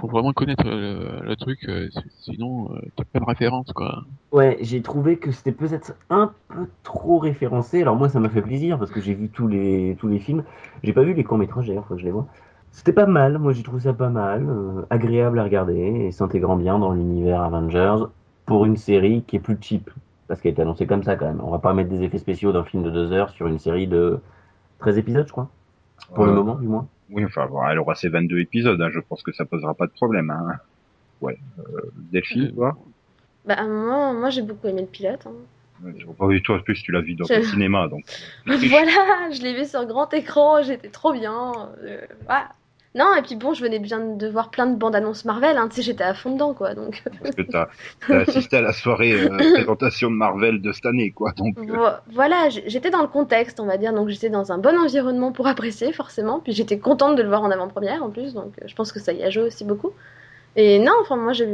Faut vraiment connaître le, le truc, euh, sinon, euh, t'as pas de référence, quoi. Ouais, j'ai trouvé que c'était peut-être un peu trop référencé. Alors moi, ça m'a fait plaisir parce que j'ai vu tous les tous les films. J'ai pas vu les courts métrages d'ailleurs, faut que je les vois. C'était pas mal. Moi, j'ai trouvé ça pas mal, euh, agréable à regarder et s'intégrant bien dans l'univers Avengers pour une série qui est plus cheap parce qu'elle est annoncée comme ça quand même. On va pas mettre des effets spéciaux d'un film de deux heures sur une série de 13 épisodes, je crois, pour le Euh, moment du moins. Oui, enfin, bon, elle aura ses 22 épisodes, hein, je pense que ça posera pas de problème. Hein. Ouais. Euh, Delphine, Euh, toi? Bah, moi, moi j'ai beaucoup aimé le pilote. hein. Oh, oui, toi, en plus, tu l'as vu dans Je- le cinéma, donc. voilà, je l'ai vu sur grand écran, j'étais trop bien. euh, voilà. Non, et puis bon, je venais bien de voir plein de bandes annonces Marvel, hein, tu sais, j'étais à fond dedans, quoi. Donc, Parce que t'as as assisté à la soirée euh, présentation de Marvel de cette année, quoi. Donc, euh, vo- voilà, j'étais dans le contexte, on va dire, donc j'étais dans un bon environnement pour apprécier, forcément. Puis j'étais contente de le voir en avant-première, en plus, donc euh, je pense que ça y a joué aussi beaucoup. Et non, enfin, moi, j'ai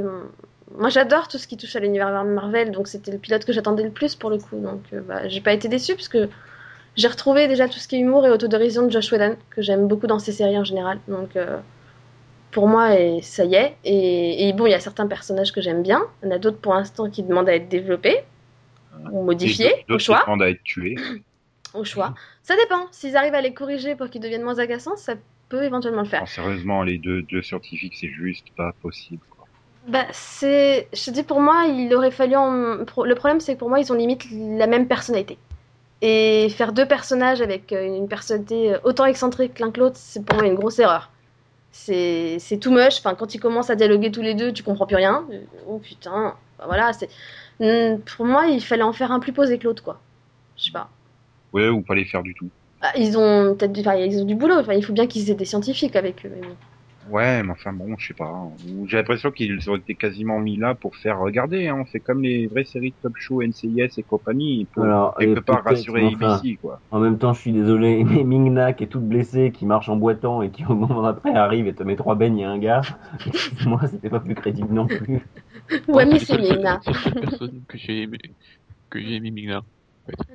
Moi, j'adore tout ce qui touche à l'univers Marvel, donc c'était le pilote que j'attendais le plus pour le coup. Donc, euh, bah, j'ai pas été déçue parce que j'ai retrouvé déjà tout ce qui est humour et autodérision de Josh Whedon, que j'aime beaucoup dans ses séries en général. Donc, euh, pour moi, et ça y est. Et, et bon, il y a certains personnages que j'aime bien. Il y en a d'autres pour l'instant qui demandent à être développés ou modifiés, au d'autres qui choix. demandent à être tués. Au choix. Ça dépend. S'ils arrivent à les corriger pour qu'ils deviennent moins agaçants, ça peut éventuellement le faire. Non, sérieusement, les deux, deux scientifiques, c'est juste pas possible. Quoi. Bah, c'est. Je te dis, pour moi, il aurait fallu. en- Le problème, c'est que pour moi, ils ont limite la même personnalité. Et faire deux personnages avec euh, une personnalité autant excentrique l'un que l'autre, c'est pour moi une grosse erreur. C'est c'est too much. Enfin, quand ils commencent à dialoguer tous les deux, tu comprends plus rien. Euh, Oh putain. Bah, voilà, c'est. Hmm, Pour moi, il fallait en faire un plus posé que l'autre, quoi. Je sais pas. Ouais, ou pas les faire du tout. Ah, ils ont peut-être du... enfin, ils ont du boulot. Enfin, il faut bien qu'ils aient des scientifiques avec eux. mais bon. Ouais, mais enfin bon, je sais pas. J'ai l'impression qu'ils ont été quasiment mis là pour faire regarder. Hein. On fait comme les vraies séries de top show, NCIS et compagnie, pour Alors, quelque et part rassurer enfin, ABC, quoi. En même temps, je suis désolé, mais Mingna qui est toute blessée, qui marche en boitant et qui au moment d'après arrive et te met trois beignes et un gars, moi c'était pas plus crédible non plus. Ouais, mais c'est c'est Migna. C'est la seule personne que j'ai aimé, que j'ai aimé Migna.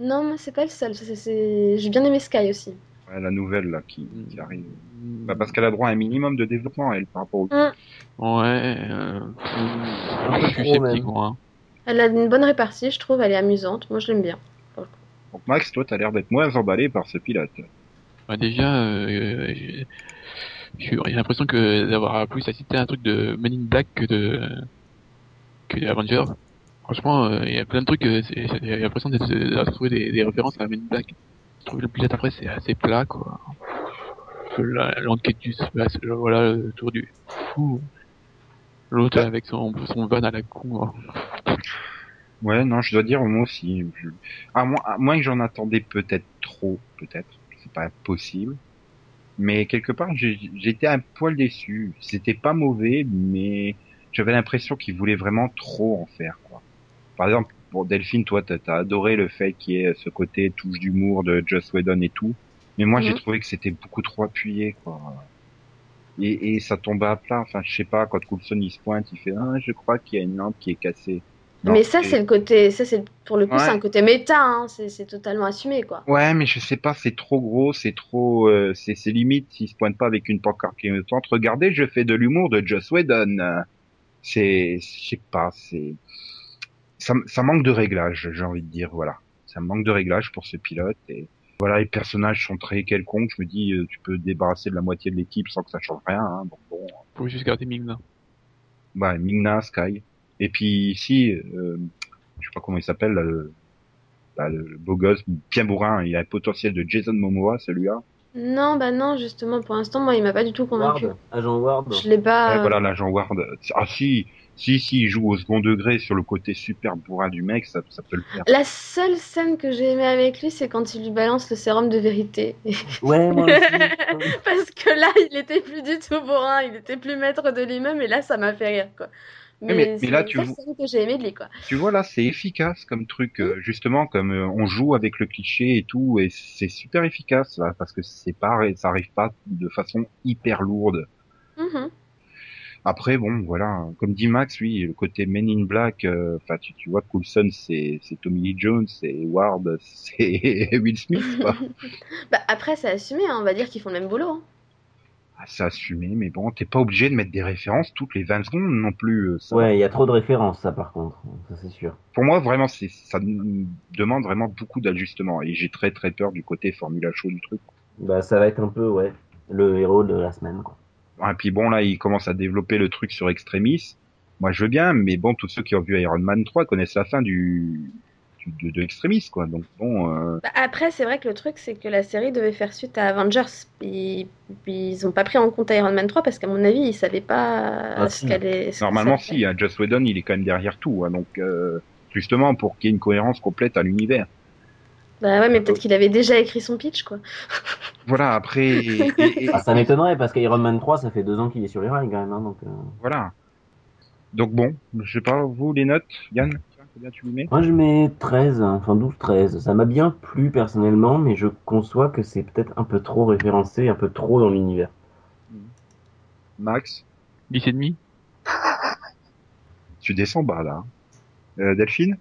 Non, mais c'est pas le seul. c'est- c'est- J'ai bien aimé Sky aussi. Ouais, la nouvelle là qui, Mm. qui arrive. Bah, parce qu'elle a droit à un minimum de développement, elle, par rapport au... Ouais, euh, Un peu je suis trop, sceptique, moi. hein. Elle a une bonne répartie, je trouve. Elle est amusante. Moi, je l'aime bien. Donc Max, toi, t'as l'air d'être moins emballé par ce pilote. Bah, déjà, euh, j'ai l'impression que d'avoir plus assisté à un truc de Men in Black que de que de Avengers. Franchement, euh, il y a plein de trucs, euh, j'ai l'impression de retrouver des, des références à Men in Black. Je trouve le pilote après c'est assez plat quoi. L'enquête du le- voilà, le tour du fou. L'autre avec son, son van à la con. hein. Ouais, non, je dois dire, moi aussi. Je... À, moins, à moins que j'en attendais peut-être trop, peut-être. C'est pas possible. Mais quelque part, j'étais un poil déçu. C'était pas mauvais, mais j'avais l'impression qu'ils voulaient vraiment trop en faire, quoi. Par exemple, pour Delphine, toi, t'as as adoré le fait qu'il y ait ce côté touche d'humour de Joss Whedon et tout. Mais moi, j'ai Mhm. trouvé que c'était beaucoup trop appuyé, quoi. Et, et ça tombait à plat. Enfin, je sais pas, quand Coulson il se pointe, il fait, ah, je crois qu'il y a une lampe qui est cassée. Non, mais ça, c'est- le côté. Ça, c'est pour le coup, Ouais. c'est un côté méta. Hein. C'est totalement assumé, quoi. Ouais, mais je sais pas, c'est trop gros, c'est trop, euh, c'est limite s'il se pointe pas avec une pancarte clignotante. Regardez, je fais de l'humour de Joss Whedon. C'est, je sais pas, c'est, ça, ça manque de réglage, j'ai envie de dire, voilà. Ça manque de réglage pour ce pilote et voilà, les personnages sont très quelconques. Je me dis, euh, tu peux te débarrasser de la moitié de l'équipe sans que ça change rien. Hein, donc bon. Faut juste garder Migna. Bah, Migna, Sky. Et puis ici, euh, je sais pas comment il s'appelle, là, le, bah, le beau gosse, bien bourrin, il a le potentiel de Jason Momoa, celui-là. Non, bah non, justement, pour l'instant, moi, il m'a pas du tout convaincu. Ward, agent Ward. Je l'ai pas. Ouais, voilà, l'agent Ward. Ah si, si, si, il joue au second degré sur le côté super bourrin du mec, ça, ça peut le faire. La seule scène que j'ai aimée avec lui, c'est quand il lui balance le sérum de vérité. Ouais, moi aussi. Parce que là, il était plus du tout bourrin, il était plus maître de lui-même, et là, ça m'a fait rire, quoi. Mais, mais- là, la tu seule vois- scène que j'ai aimé de lui, quoi. Tu vois là, c'est efficace comme truc, euh, justement, comme euh, on joue avec le cliché et tout, et c'est super efficace là, parce que c'est pas, ça arrive pas de façon hyper lourde. Mhm. Après, bon, voilà, comme dit Max, oui, le côté Men in Black, euh, enfin, tu, tu vois, Coulson, c'est Tommy Lee Jones, c'est Ward, c'est Will Smith, quoi. Bah, après, c'est assumé, hein, on va dire qu'ils font le même boulot. hein. Ah, c'est assumé, mais bon, t'es pas obligé de mettre des références toutes les 20 secondes non plus. euh, ça. Ouais, il y a trop de références, ça, par contre. Ça, c'est sûr. Pour moi, vraiment, c'est ça demande vraiment beaucoup d'ajustements, et j'ai très très peur du côté Formula Show du truc. Bah, ça va être un peu, ouais, le héros de la semaine, quoi. Et puis bon, là, il commence à développer le truc sur Extremis. Moi, je veux bien, mais bon, tous ceux qui ont vu Iron Man 3 connaissent la fin du, du de, de Extremis, quoi. Donc bon, euh, Bah, après, c'est vrai que le truc, c'est que la série devait faire suite à Avengers. Puis ils ont pas pris en compte Iron Man 3 parce qu'à mon avis, ils savaient pas Ah, ce si. qu'elle est. normalement, si, hein, Joss Whedon, il est quand même derrière tout, hein, donc euh, justement pour qu'il y ait une cohérence complète à l'univers. Bah ouais, mais peut-être qu'il avait déjà écrit son pitch, quoi. Voilà, après, et- et- Ah, ça m'étonnerait, parce qu'Iron Man 3, ça fait deux ans qu'il est sur les rails, quand même, hein, donc... euh. voilà. Donc bon, je sais pas, vous, les notes, Yann, combien tu lui mets Moi, je mets 13, hein, enfin 12-13. Ça m'a bien plu, personnellement, mais je conçois que c'est peut-être un peu trop référencé, un peu trop dans l'univers. Max, 10 et demi tu descends bas là. Euh, Delphine?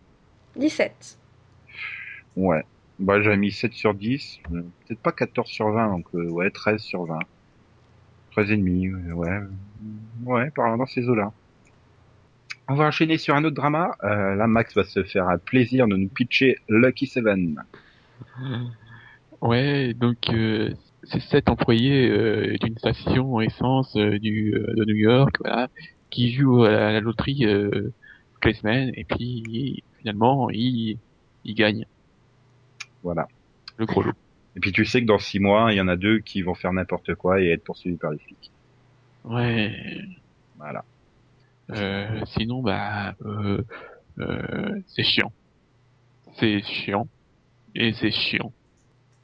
17. Ouais. Bah, j'avais mis 7 sur 10. euh, Peut-être pas 14 sur 20, donc euh, ouais, 13 sur 20. 13 et demi, euh, ouais. Ouais, par dans ces eaux-là. On va enchaîner sur un autre drama. Euh, là, Max va se faire un plaisir de nous pitcher Lucky Seven. Ouais, donc euh, c'est sept employés euh, d'une station essence euh, du, euh, de New York, voilà, qui jouent à la, loterie euh, toutes les semaines et puis finalement ils, ils gagnent Voilà. le gros lot. Et puis tu sais que dans 6 mois, il y en a deux qui vont faire n'importe quoi et être poursuivis par les flics. Ouais. Voilà. Euh, sinon, bah, euh, euh, c'est chiant. C'est chiant. Et c'est chiant.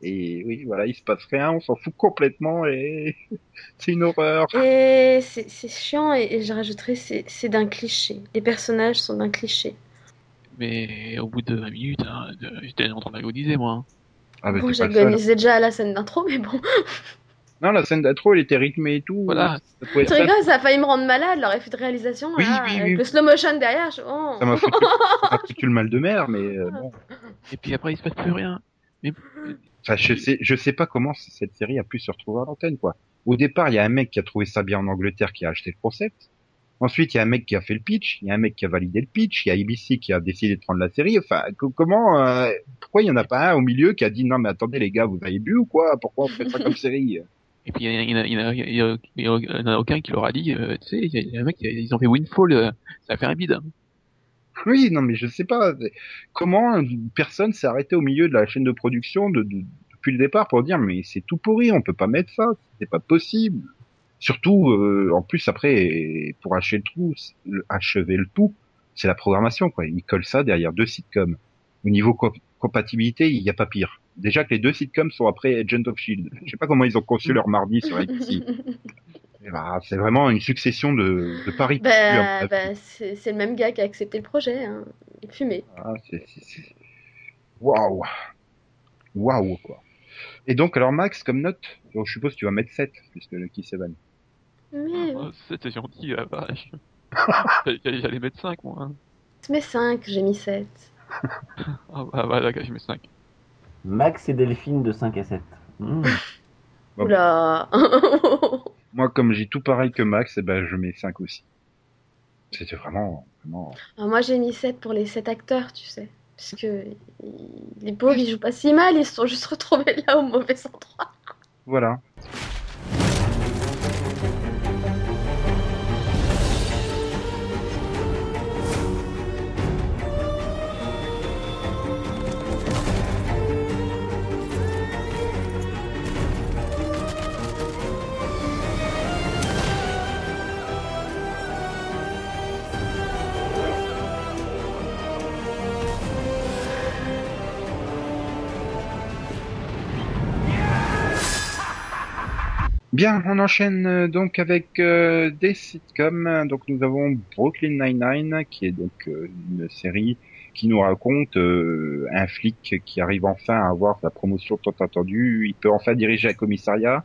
Et oui, voilà, il se passe rien, on s'en fout complètement et c'est une horreur. Et c'est chiant, et, et je rajouterais, c'est c'est d'un cliché. Les personnages sont d'un cliché. Mais au bout de 20 minutes, hein, de- j'étais en train d'agoniser, moi. hein. Ah, bah, Bon, j'agonisais déjà à la scène d'intro, mais bon. Non, la scène d'intro, elle était rythmée et tout. Voilà. Ça Tu ça- rigoles, ça a failli me rendre malade, leur effet de réalisation, Oui, là, oui, avec oui. le slow motion derrière. Je... oh. Ça m'a foutu, foutu le mal de mer, mais euh, bon. Et puis après, il se passe plus rien. Enfin, je sais, je sais pas comment cette série a pu se retrouver à l'antenne, quoi. Au départ, il y a un mec qui a trouvé ça bien en Angleterre, qui a acheté le concept. Ensuite, il y a un mec qui a fait le pitch, il y a un mec qui a validé le pitch, il y a ABC qui a décidé de prendre la série. Enfin, co- comment, euh, pourquoi il y en a pas un au milieu qui a dit non mais attendez les gars, vous avez bu ou quoi Pourquoi on fait ça comme série Et puis, il y en a, aucun qui leur a dit, euh, tu sais, il y a- un mec, ils ont fait Windfall, euh, ça a fait un bide. hein. Oui, non mais je sais pas comment une personne s'est arrêtée au milieu de la chaîne de production de, de- depuis le départ pour dire mais c'est tout pourri, on peut pas mettre ça, c'est pas possible. Surtout, euh, en plus après, pour achever le tout, le- achever le tout, c'est la programmation quoi. Ils collent ça derrière deux sitcoms. Au niveau co- compatibilité, il n'y a pas pire. Déjà que les deux sitcoms sont après Agent of Shield. Je sais pas comment ils ont conçu leur mardi sur ABC. Eh ben, c'est vraiment une succession de, de paris. bah, bah, c'est le même gars qui a accepté le projet. Hein. Fumé. Ah, Waouh. Waouh, quoi. Et donc, alors, Max, comme note, donc, je suppose que tu vas mettre 7, puisque Lucky Seven. Mais Oh, C'était gentil, la vache. J'allais mettre 5, moi. tu mets 5, j'ai mis 7. Ah bah, bah d'accord, je mets 5. Max et Delphine de 5 à 7. Mmh. Bon. Oula Moi, comme j'ai tout pareil que Max, eh ben, je mets 5 aussi. C'était vraiment, vraiment... Ah, Moi j'ai mis 7 pour les 7 acteurs, tu sais. Parce que les pauvres ils jouent pas si mal, ils se sont juste retrouvés là au mauvais endroit. Voilà. Bien, on enchaîne euh, donc avec euh, des sitcoms. Donc nous avons Brooklyn Nine-Nine, qui est donc euh, une série qui nous raconte euh, un flic qui arrive enfin à avoir la promotion tant attendue. Il peut enfin diriger un commissariat.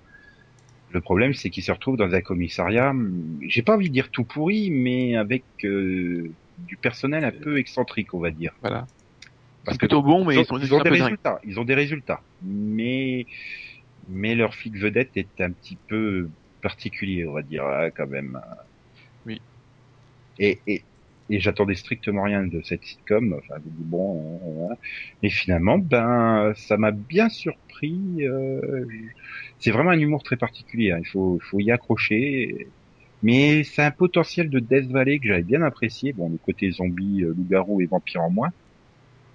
Le problème, c'est qu'il se retrouve dans un commissariat, hum, j'ai pas envie de dire tout pourri, mais avec euh, du personnel un peu excentrique, on va dire. Voilà. Parce plutôt bon, mais ils ils ont, ils ont des résultats. Ils ont des résultats. Mais, mais leur flic vedette est un petit peu particulier, on va dire, hein, quand même. Oui. Et, et, et j'attendais strictement rien de cette sitcom. Enfin, bon, euh, et finalement, ben, ça m'a bien surpris. euh, c'est vraiment un humour très particulier. hein. Il faut, il faut y accrocher. Mais c'est un potentiel de Death Valley que j'avais bien apprécié. Bon, le côté zombie, euh, loup-garou et vampire en moins.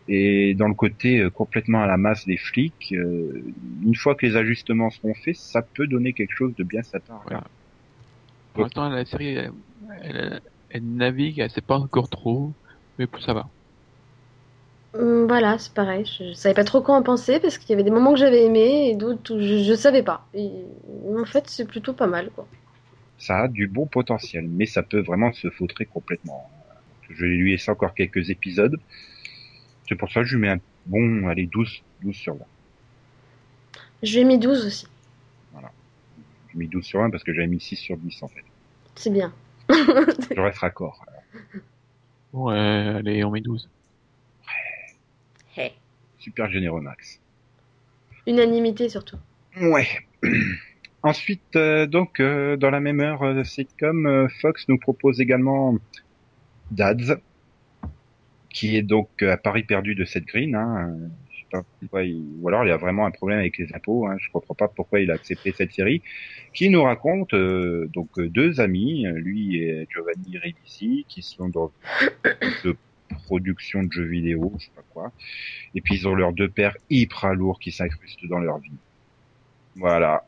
Et dans le côté euh, complètement à la masse des flics, euh, une fois que les ajustements seront faits, ça peut donner quelque chose de bien sympa. Voilà. Pour l'instant, la série, elle, elle, elle navigue, elle sait pas encore trop, mais ça va. Hum, Voilà, c'est pareil. Je, je savais pas trop quoi en penser parce qu'il y avait des moments que j'avais aimés et d'autres où je, je savais pas. Et en fait, c'est plutôt pas mal, quoi. Ça a du bon potentiel, mais ça peut vraiment se fautrer complètement. Je vais lui laisser encore quelques épisodes. C'est pour ça que je lui mets un bon, allez, 12, 12 sur 20. Je lui ai mis 12 aussi. J'ai mis 12 sur 20 parce que j'avais mis 6 sur 10 en fait. C'est bien. Je reste raccord. Ouais, allez, on met 12. Hey. Super généreux Max. Unanimité surtout. Ouais. Ensuite, euh, donc, euh, dans la même heure euh, sitcom, euh, Fox nous propose également Dads, qui est donc euh, à Paris perdu de Seth Green. Hein. Euh, Je sais pas pourquoi il... Ou alors il y a vraiment un problème avec les impôts. Hein. Je comprends pas pourquoi il a accepté cette série, qui nous raconte euh, donc euh, deux amis, lui et Giovanni Ribisi, qui sont dans de production de jeux vidéo, je sais pas quoi. Et puis ils ont leurs deux pères hyper lourds qui s'incrustent dans leur vie. Voilà.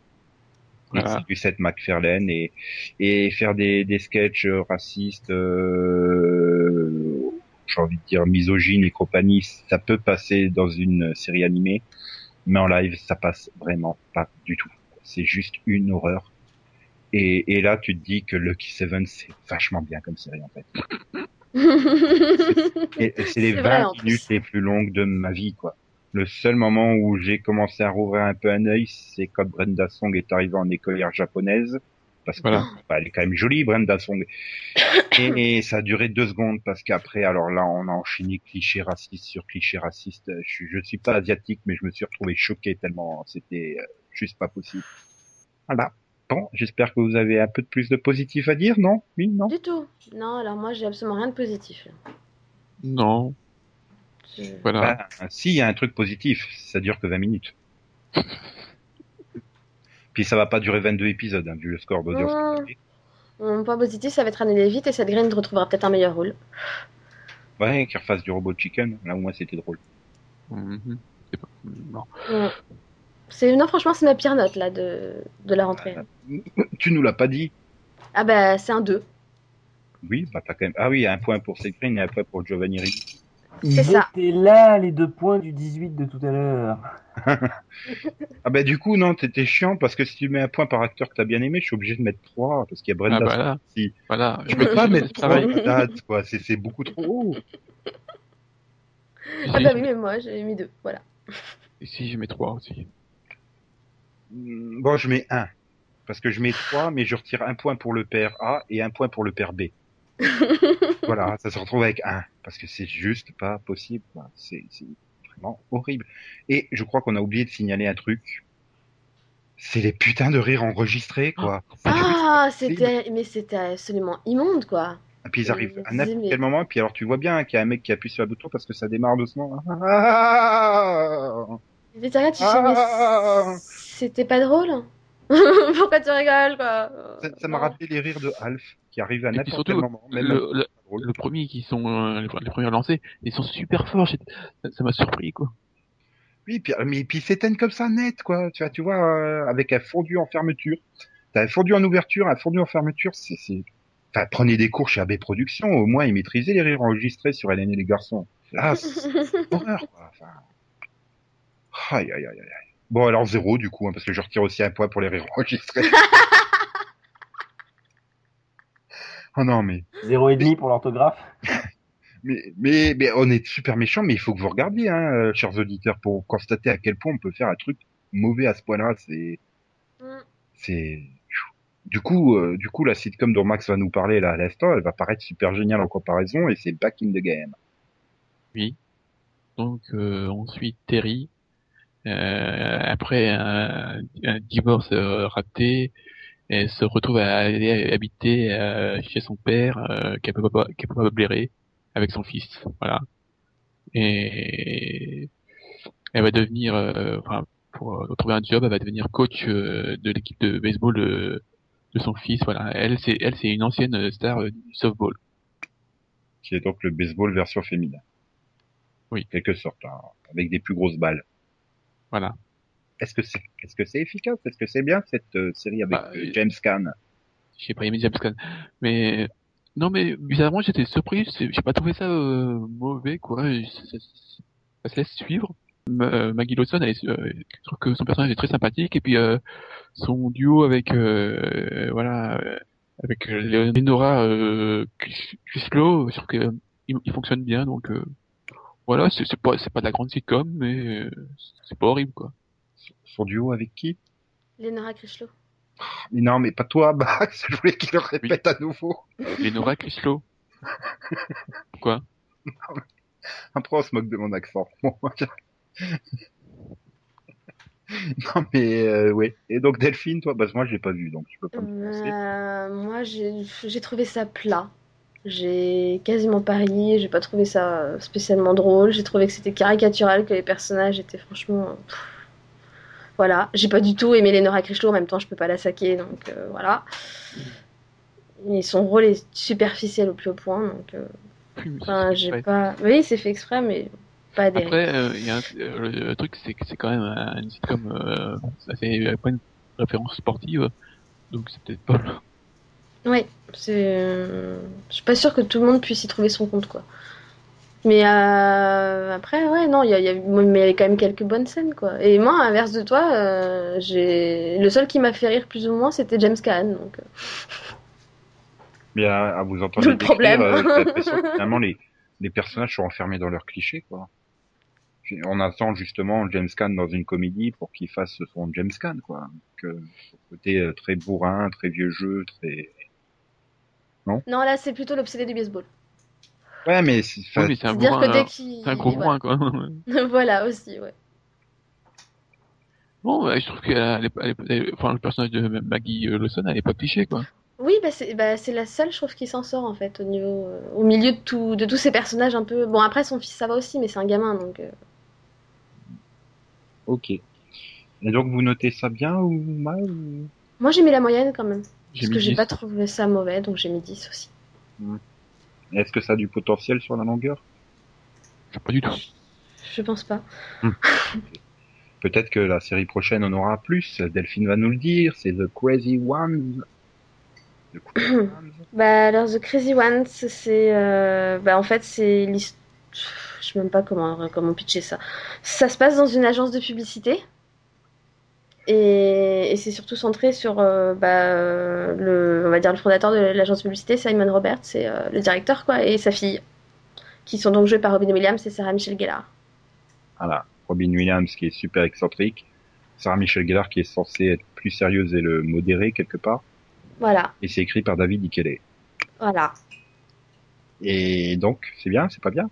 Voilà. Merci du Seth MacFarlane et et faire des des sketchs racistes, euh, j'ai envie de dire misogynes et compagnie, ça peut passer dans une série animée, mais en live ça passe vraiment pas du tout. C'est juste une horreur. Et, et là, tu te dis que Lucky Seven, c'est vachement bien comme série, en fait. C'est les C'est vrai, 20 en plus. minutes les plus longues de ma vie, quoi. Le seul moment où j'ai commencé à rouvrir un peu un œil, c'est quand Brenda Song est arrivée en écolière japonaise. Parce que, Voilà. bah, elle est quand même jolie, Brenda Song. Et, et ça a duré deux secondes parce qu'après, alors là, on a enchaîné cliché raciste sur cliché raciste. Je suis, je suis pas asiatique, mais je me suis retrouvé choqué tellement c'était euh, juste pas possible. Voilà. Bon, j'espère que vous avez un peu de plus de positif à dire, non? Oui, non? du tout. Non, alors moi, j'ai absolument rien de positif. Non, voilà. Ben, si, il y a un truc positif, ça dure que 20 minutes. Puis ça va pas durer 22 épisodes, hein, vu le score d'audience. Mmh. Mon point positif, ça va être annulé vite et cette graine retrouvera peut-être un meilleur rôle. Ouais, qu'ils refassent du robot chicken, là au moins c'était drôle. Mhm. C'est pas- Non. C'est non, franchement, c'est ma pire note là de, de la rentrée. Tu nous l'as pas dit Ah bah, c'est un 2. Oui, bah t'as quand même... Ah oui, un point pour Seth Green et un point pour Giovanni Ribisi. Ils ça. étaient là, les deux points du 18 de tout à l'heure. Ah bah du coup, non, t'étais chiant, parce que si tu mets un point par acteur que t'as bien aimé, je suis obligé de mettre 3, parce qu'il y a Brenda Ah bah Song là. aussi. Voilà. Je peux pas mettre c'est 3 pareil. dates, quoi, c'est beaucoup trop haut. Ah bah oui, mais moi, j'ai mis 2. Voilà. Ici, je mets 3 aussi. Bon, je mets 1. Parce que je mets 3, mais je retire un point pour le père A et un point pour le père B. voilà, ça se retrouve avec 1. Parce que c'est juste pas possible. C'est vraiment horrible. Et je crois qu'on a oublié de signaler un truc. C'est les putains de rires enregistrés, quoi. Ah, c'était, mais c'était absolument immonde, quoi. Et puis ils arrivent à n'importe quel moment, et puis alors tu vois bien qu'il y a un mec qui appuie sur le bouton parce que ça démarre doucement. Ah tu fais, Ah mais c'était pas drôle. Pourquoi tu rigoles, quoi? Ça ça m'a rappelé les rires de Alf qui arrivent à n'importe quel moment. Même le, le, le premier qui sont euh, les, les premiers à lancer, ils sont super forts. Ça m'a surpris quoi. Oui, puis, mais puis s'éteignent comme ça net, quoi. Tu vois, tu vois, euh, avec un fondu en fermeture. T'as un fondu en ouverture, un fondu en fermeture, c'est. Enfin, prenez des cours chez AB Productions, au moins ils maîtrisaient les rires enregistrés sur Hélène et les garçons. Là, c'est horreur, quoi. Enfin... Aïe, aïe, aïe, aïe. Bon, alors zéro du coup, hein, parce que je retire aussi un point pour les réenregistrés. oh non, mais, Zéro et demi pour l'orthographe. mais, mais, mais on est super méchant, mais il faut que vous regardiez, hein, euh, chers auditeurs, pour constater à quel point on peut faire un truc mauvais à ce point-là. C'est, Mm. c'est, du coup, euh, du coup, la sitcom dont Max va nous parler là à l'instant, elle va paraître super géniale en comparaison, et c'est Back in the Game. Oui. Donc euh, ensuite Terry, euh, après un, un divorce euh, raté, elle se retrouve à aller habiter euh, chez son père, euh, qui est pas qui pas blairer, avec son fils, voilà. Et elle va devenir, euh, enfin, pour euh, trouver un job, elle va devenir coach euh, de l'équipe de baseball de, de son fils, voilà. Elle, c'est elle, c'est une ancienne star du softball. qui est donc le baseball version féminin. Oui. En quelque sorte, hein, avec des plus grosses balles. Voilà. Est-ce que c'est, est-ce que c'est efficace? Est-ce que c'est bien cette euh, série avec Bah, euh, James Caan? J'ai pas aimé James Caan. Mais non, mais bizarrement j'étais surpris. J'ai pas trouvé ça euh, mauvais quoi. Ça, se laisse suivre. Ma- euh, Maggie Lawson, elle euh, je trouve que son personnage est très sympathique et puis euh, son duo avec euh, voilà avec Leonora euh, je trouve que euh, il, il fonctionne bien donc euh, voilà c'est pas c'est pas de la grande sitcom mais c'est pas horrible quoi. Son duo avec qui? Lenora Krishlo. Mais Non, mais pas toi, Max. Je voulais qu'il le répète à nouveau. Leonora Crislow. Quoi? Après, on se moque de mon accent. Bon, non, mais euh, oui. Et donc Delphine, toi, bah moi, je l'ai pas vu, donc tu peux pas me. Euh, moi, j'ai trouvé ça plat. J'ai quasiment pas ri, j'ai pas trouvé ça spécialement drôle. J'ai trouvé que c'était caricatural, que les personnages étaient franchement. pff, Voilà, j'ai pas du tout aimé Lenora Krishlo, en même temps, je peux pas la saquer, donc euh, voilà. Et son rôle est superficiel au plus haut point, donc. euh, Enfin, j'ai Ouais. pas. Oui, c'est fait exprès, mais pas adhéré. Après, euh, y a un- le, le truc, c'est que c'est quand même un- une sitcom, ça fait pas une référence sportive, donc c'est peut-être pas. Oui, c'est. Je suis pas sûre que tout le monde puisse y trouver son compte, quoi. Mais euh, après, ouais, non, il y, a, y a- mais il y avait quand même quelques bonnes scènes, quoi. Et moi, à l'inverse de toi, euh, j'ai le seul qui m'a fait rire plus ou moins, c'était James Caan. Donc, euh, Mais à, à vous entendre le problème. euh, finalement les, les personnages sont enfermés dans leurs clichés, quoi. On attend justement James Caan dans une comédie pour qu'il fasse son James Caan, quoi. Donc, côté très bourrin, très vieux jeu, très. non, là, c'est plutôt l'obsédé du baseball. Ouais, mais c'est- Oui, mais c'est un euh, qu'il. c'est un gros voilà. bourrin, quoi. voilà aussi, ouais. bon, ouais, je trouve que enfin, le personnage de Maggie euh, Lawson, elle est pas cliché, quoi. Oui, bah c'est bah, c'est la seule, je trouve, qui s'en sort en fait, au niveau, euh, au milieu de tout, de tous ces personnages un peu. Bon, après, son fils, ça va aussi, mais c'est un gamin, donc. euh, ok. Et donc vous notez ça bien ou mal ou... Moi, j'ai mis la moyenne quand même. Parce que j'ai 10. pas trouvé ça mauvais, donc j'ai mis 10 aussi. Est-ce que ça a du potentiel sur la longueur? Pas du tout. Je pense pas. Peut-être que la série prochaine en aura plus. Delphine va nous le dire. C'est The Crazy Ones. The Crazy Ones. Bah, alors, The Crazy Ones, c'est. euh, Bah, en fait, c'est l'hist- Je sais même pas comment, comment pitcher ça. Ça se passe dans une agence de publicité. Et, et c'est surtout centré sur euh, bah, euh, le, on va dire le fondateur de l'agence de publicité, Simon Roberts, c'est euh, le directeur, quoi, et sa fille, qui sont donc joués par Robin Williams et Sarah Michelle Gellar. Voilà. Robin Williams qui est super excentrique. Sarah Michelle Gellar qui est censée être plus sérieuse et le modéré quelque part. Voilà, Et c'est écrit par David Ikele. voilà. Et donc, c'est bien, c'est pas bien?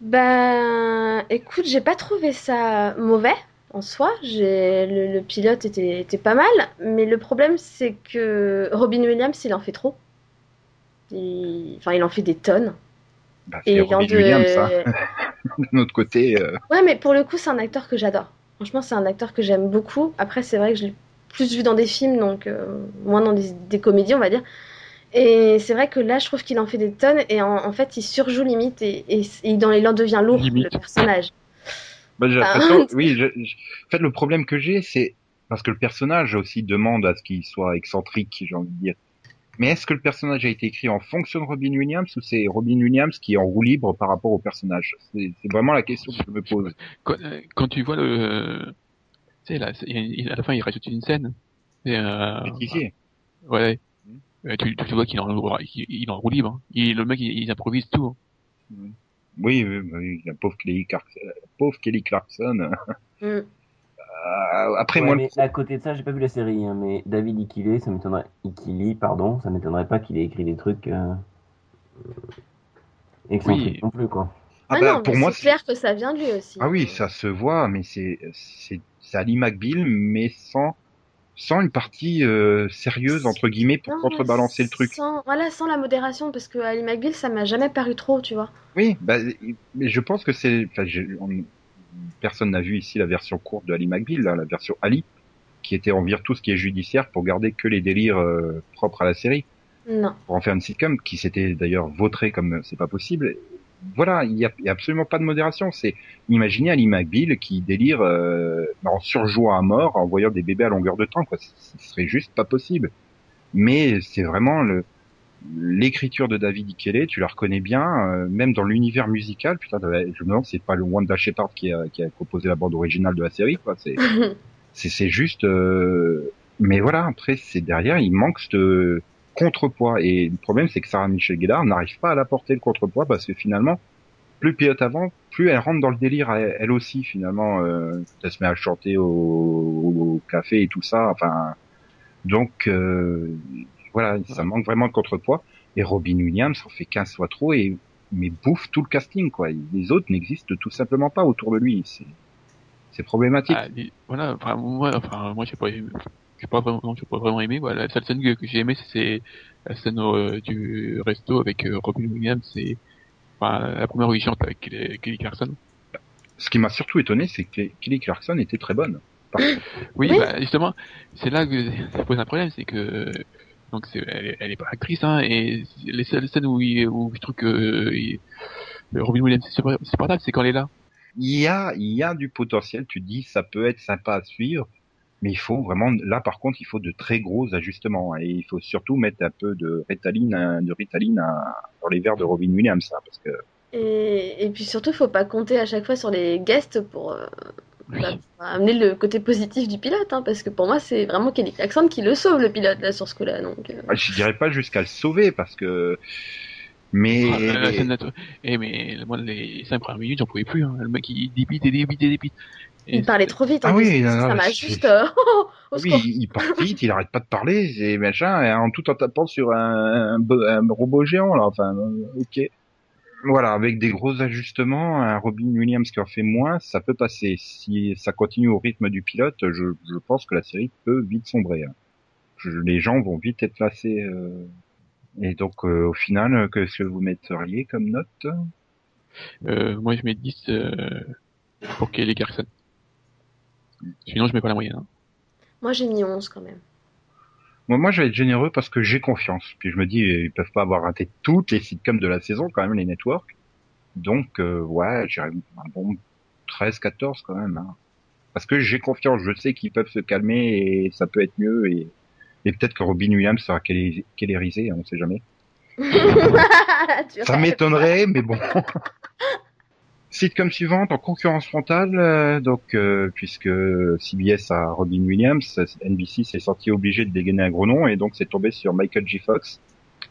Ben, écoute, j'ai pas trouvé ça mauvais en soi. J'ai le, le pilote était, était pas mal, mais le problème c'est que Robin Williams, il en fait trop. Il- Enfin, il en fait des tonnes. bah, Et Robin de- Williams, hein. De notre côté, euh, Ouais, mais pour le coup, c'est un acteur que j'adore. Franchement, c'est un acteur que j'aime beaucoup. Après, c'est vrai que je l'ai plus vu dans des films, donc euh, moins dans des, des comédies, on va dire. Et c'est vrai que là, je trouve qu'il en fait des tonnes, et en, en fait, il surjoue limite, et, et, et dans il en devient lourd, Limite. le personnage. Bah, j'ai Enfin, l'impression- oui, je- je- en fait, le problème que j'ai, c'est parce que le personnage aussi demande à ce qu'il soit excentrique, j'ai envie de dire. Mais est-ce que le personnage a été écrit en fonction de Robin Williams ou c'est Robin Williams qui est en roue libre par rapport au personnage? C'est c'est vraiment la question que je me pose. Quand, euh, quand tu vois le, Tu sais, là, il- à la fin, il rajoute une scène. Et, euh, Bêtisier. ouais. Mm. Euh, tu, tu vois qu'il est en, il, il est en roue libre. hein. Il, le mec, il, il improvise tout. hein. Oui, oui, oui, la pauvre Kelly Clarkson. la pauvre Kelly Clarkson. Mm. Euh, après, Ouais, moi, mais à côté de ça, j'ai pas vu la série, hein, mais David Ikile, ça m'étonnerait. Ikili, pardon, ça m'étonnerait pas qu'il ait écrit des trucs euh... excentriques Oui. non plus, quoi. ah Ah bah, non, pour moi, c'est clair que ça vient de lui aussi. Ah oui, ça se voit, mais c'est c'est c'est Ali McBeal, mais sans sans une partie euh, sérieuse entre guillemets pour Non, contrebalancer le truc. Sans, voilà, sans la modération, parce que Ali McBeal, ça m'a jamais paru trop, tu vois. Oui, bah, mais je pense que c'est. Personne n'a vu ici la version courte de Ali McBeal, là, la version Ali, qui était en vire tout ce qui est judiciaire pour garder que les délires euh, propres à la série, Non. pour en faire une sitcom qui s'était d'ailleurs vautré comme c'est pas possible. Voilà, il y a, a absolument pas de modération. C'est imaginez Ali McBeal qui délire euh, en surjouant à mort, en voyant des bébés à longueur de temps. Quoi. Ce serait juste pas possible. Mais c'est vraiment le l'écriture de David Ikele, tu la reconnais bien, euh, même dans l'univers musical. Putain, je me demande, si c'est pas le Wanda Shepard qui a, qui a composé la bande originale de la série. Quoi. C'est juste. euh, Mais voilà, après c'est derrière, il manque ce contrepoids. Et le problème, c'est que Sarah Michelle Gellar n'arrive pas à l'apporter le contrepoids parce que finalement, plus pilote avant, plus elle rentre dans le délire elle, aussi finalement. Euh, elle se met à chanter au, au café et tout ça. Enfin, donc euh, voilà, ça manque vraiment de contrepoids. Et Robin Williams en fait 15 fois trop et mais bouffe tout le casting quoi. Les autres n'existent tout simplement pas autour de lui. C'est c'est problématique. Ah, voilà, enfin, moi, enfin, moi, j'ai pas j'ai pas vraiment, j'ai pas vraiment aimé, voilà, la seule scène que, que j'ai aimé, c'est la scène euh, du resto avec euh, Robin Williams et, enfin, la première où il chante avec Kelly Kelly Clarkson. Ce qui m'a surtout étonné, c'est que Kelly Clarkson était très bonne. Oui, Oui. bah, justement, c'est là que ça pose un problème, c'est que, donc, c'est, elle, est- elle est pas actrice, hein, et les seules scènes où, il, où je trouve que euh, il- Robin Williams c'est supportable, c'est quand elle est là. Il y a, il y a du potentiel. Tu dis, ça peut être sympa à suivre, mais il faut vraiment, là par contre, il faut de très gros ajustements et il faut surtout mettre un peu de Ritaline, euh, de Ritaline à- dans les verres de Robin Williams, ça, parce que Et, et puis surtout, faut pas compter à chaque fois sur les guests pour, euh, Oui. bah, pour amener le côté positif du pilote, hein, parce que pour moi, c'est vraiment Kelly Clarkson qui le sauve, le pilote, là, sur ce coup-là. Donc, euh, ah, je dirais pas jusqu'à le sauver, parce que, mais Ah, la scène eh, mais moi, les cinq premières minutes, j'en pouvais plus, hein. Le mec, il débite et débite et débite. Il parlait trop vite. Ah en oui, plus, non, non, ça m'a juste. euh, oui, il part vite, il arrête pas de parler, et machin, et en tout en tapant sur un, un, un robot géant, là, enfin, euh, ok. Voilà, avec des gros ajustements, un Robin Williams qui en fait moins, ça peut passer. Si ça continue au rythme du pilote, je, je pense que la série peut vite sombrer. hein. Je- les gens vont vite être lassés. euh. Et donc, euh, au final, euh, qu'est-ce que vous metteriez comme note? Euh, moi, je mets 10 euh, pour Kelly Clarkson. Sinon, je mets pas la moyenne. hein. Moi, j'ai mis 11 quand même. Moi, moi, je vais être généreux parce que j'ai confiance. Puis je me dis, ils peuvent pas avoir raté toutes les sitcoms de la saison, quand même, les networks. Donc, euh, ouais, j'irais un bon 13-14 quand même. hein. Parce que j'ai confiance, je sais qu'ils peuvent se calmer et ça peut être mieux. Et, et peut-être que Robin Williams sera kélérisé, kélérisé, on sait jamais. Ça m'étonnerait, mais bon. Sitcom suivante en concurrence frontale, euh, donc euh, puisque CBS a Robin Williams, NBC s'est senti obligé de dégainer un gros nom et donc c'est tombé sur Michael J. Fox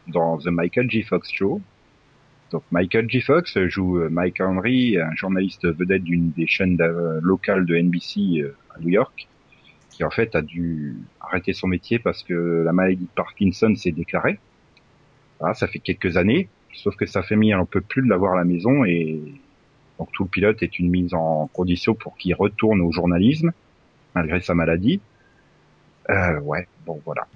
dans The Michael J. Fox Show. Donc Michael J. Fox joue euh, Mike Henry, un journaliste vedette d'une des chaînes euh, locales de NBC euh, à New York, qui en fait a dû arrêter son métier parce que la maladie de Parkinson s'est déclarée. Voilà, ça fait quelques années, sauf que sa famille elle en peut plus de l'avoir à la maison et donc tout le pilote est une mise en condition pour qu'il retourne au journalisme malgré sa maladie. Euh, ouais, bon voilà.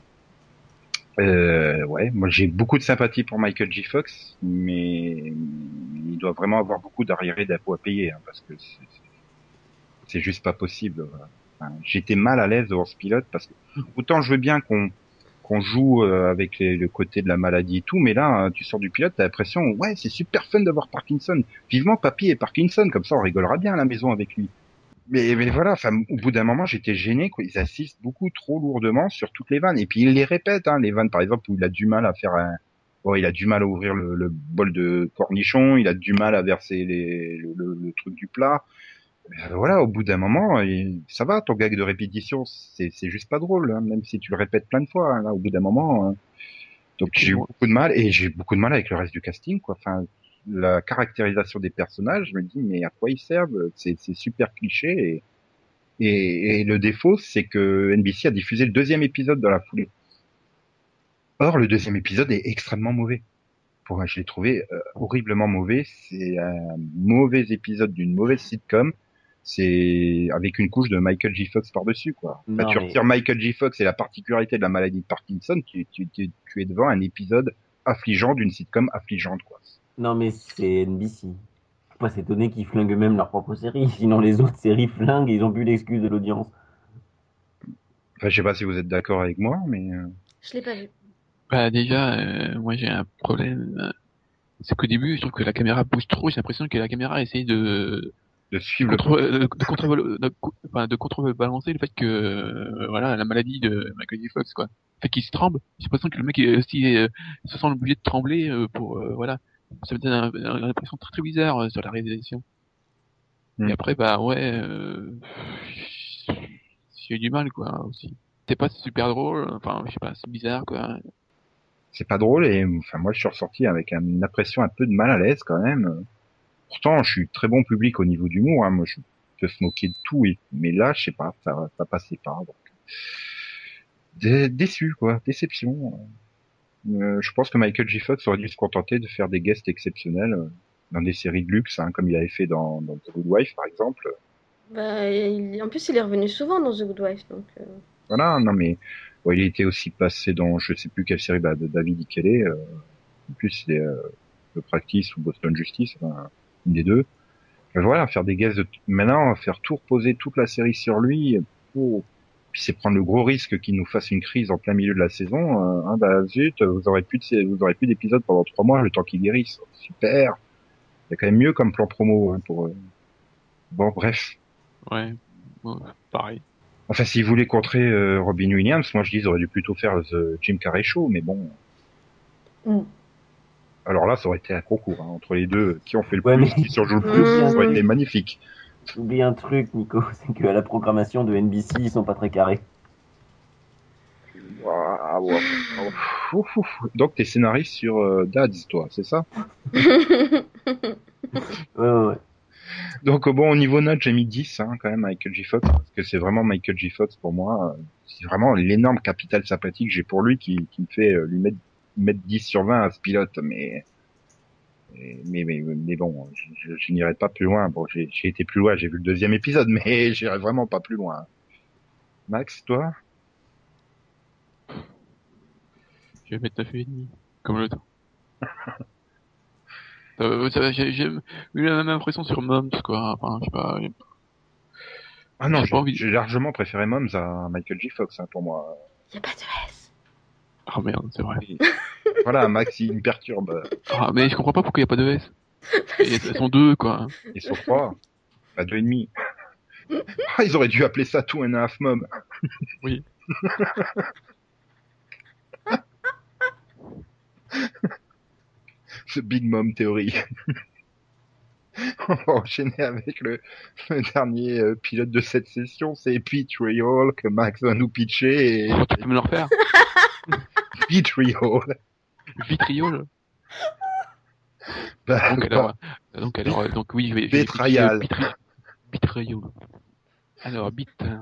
Euh, ouais, moi j'ai beaucoup de sympathie pour Michael J. Fox, mais il doit vraiment avoir beaucoup d'arriérés d'impôts à payer hein, parce que c'est- juste pas possible. voilà. Enfin, J'étais mal à l'aise devant ce pilote parce que autant je veux bien qu'on qu'on joue euh, avec les- le côté de la maladie et tout, mais là euh, tu sors du pilote, t'as l'impression ouais c'est super fun d'avoir Parkinson. Vivement papy et Parkinson, comme ça on rigolera bien à la maison avec lui. Mais, mais voilà, enfin, au bout d'un moment, j'étais gêné. Quoi. Ils insistent beaucoup trop lourdement sur toutes les vannes. Et puis ils les répètent, hein, les vannes, par exemple, où il a du mal à faire un, bon, il a du mal à ouvrir le, le bol de cornichon, il a du mal à verser les, le, le- le truc du plat. Voilà, au bout d'un moment, ça va, ton gag de répétition, c'est c'est juste pas drôle, hein, même si tu le répètes plein de fois. hein, là, au bout d'un moment, hein. donc j'ai eu beaucoup de mal et j'ai eu beaucoup de mal avec le reste du casting, quoi. Enfin, la caractérisation des personnages, je me dis mais à quoi ils servent? C'est c'est super cliché et, et et le défaut, c'est que NBC a diffusé le deuxième épisode dans la foulée. Or, le deuxième épisode est extrêmement mauvais. Pour moi, je l'ai trouvé euh, horriblement mauvais. C'est un mauvais épisode d'une mauvaise sitcom. C'est avec une couche de Michael J. Fox par-dessus, quoi. Enfin, tu mais- retires Michael J. Fox et la particularité de la maladie de Parkinson, tu, tu, tu, tu es devant un épisode affligeant d'une sitcom affligeante, quoi. Non, mais c'est NBC. Faut pas s'étonner qu'ils flinguent même leur propre série. Sinon, les autres séries flinguent et ils ont plus l'excuse de l'audience. Enfin, je sais pas si vous êtes d'accord avec moi, mais euh, Je l'ai pas vu. Bah déjà, euh, moi j'ai un problème. C'est qu'au début, je trouve que la caméra bouge trop. J'ai l'impression que la caméra essaye de de suivre le contre, de, contrebalancer le fait que euh, voilà la maladie de Michael J. Fox quoi. Le fait qu'il se tremble. J'ai l'impression que le mec aussi euh, se sent obligé de trembler euh, pour euh, voilà. Ça me donne un- un- une impression très très bizarre euh, sur la réalisation. Hmm. Et après bah ouais, euh, j'ai eu du mal quoi aussi. C'est pas super drôle. Enfin je sais pas, c'est bizarre quoi. c'est pas drôle et enfin moi je suis ressorti avec un- une impression un peu de mal à l'aise quand même. Pourtant je suis très bon public au niveau d'humour, hein. moi je peux se moquer de tout, et- mais là je sais pas, ça ça passait pas. Donc. Dé- déçu quoi, déception. Euh, je pense que Michael J. Fox aurait dû se contenter de faire des guests exceptionnels euh, dans des séries de luxe, hein, comme il avait fait dans, dans The Good Wife par exemple. Bah, il- En plus, il est revenu souvent dans The Good Wife. Donc, euh, Voilà, non mais bon, il était aussi passé dans je sais plus quelle série bah, de David Ikele. Euh, en plus c'est euh, The Practice ou Boston Justice, enfin, une des deux. Mais voilà, faire des guests de maintenant, faire tout reposer toute la série sur lui. Oh. Puis c'est prendre le gros risque qu'il nous fasse une crise en plein milieu de la saison. Euh, hein, bah zut, vous aurez plus de vous aurez plus d'épisodes pendant trois mois le temps qu'il guérisse. Super. Il y a quand même mieux comme plan promo hein, pour. euh, Bon bref. Ouais, pareil. Enfin, s'ils voulaient contrer euh, Robin Williams, moi je dis ils auraient dû plutôt faire The Jim Carrey Show, mais bon. Mm. Alors là, ça aurait été un concours hein, entre les deux, qui ont fait le Ouais, plus, mais- qui surjouent le plus, ça aurait été magnifique. Oublie un truc, Nico, c'est que à la programmation de NBC, ils sont pas très carrés. Ouah. Ouf, ouf. Donc t'es scénariste sur euh, Dads, toi, c'est ça? Ouais, ouais, ouais. Donc bon, au niveau note, j'ai mis 10 hein, quand même à Michael J. Fox, parce que c'est vraiment Michael J. Fox pour moi. euh, C'est vraiment l'énorme capital sympathique que j'ai pour lui qui, qui me fait euh, lui mettre, mettre 10 sur 20 à ce pilote, mais mais mais, mais, bon, je, je, je n'irai pas plus loin. Bon, j'ai j'ai été plus loin, j'ai vu le deuxième épisode, mais j'irai vraiment pas plus loin. Max, toi? Je vais mettre 9 et demi, comme le temps. Euh, j'ai j'ai eu la même impression sur Moms, quoi. Enfin, je sais pas. Ah non, J'ai j'ai pas envie de- j'ai largement préféré Moms à Michael J. Fox hein, pour moi. A pas de S. Ah merde, c'est vrai. Voilà, Max, il me perturbe. Ah, mais je comprends pas pourquoi il y a pas de S. Elles sont deux, quoi. Ils sont trois. Pas deux et demi. Ah, ils auraient dû appeler ça and a Half Mom. Oui. The Big Mom Theory. On va enchaîner avec le, le dernier euh, pilote de cette session, c'est Betrayal que Max va nous pitcher et Oh, tu peux me le refaire? Betrayal. Vitriol Bah, Donc alors, euh, donc alors, donc oui, Betrayal. Bitriol. Alors, bit. euh,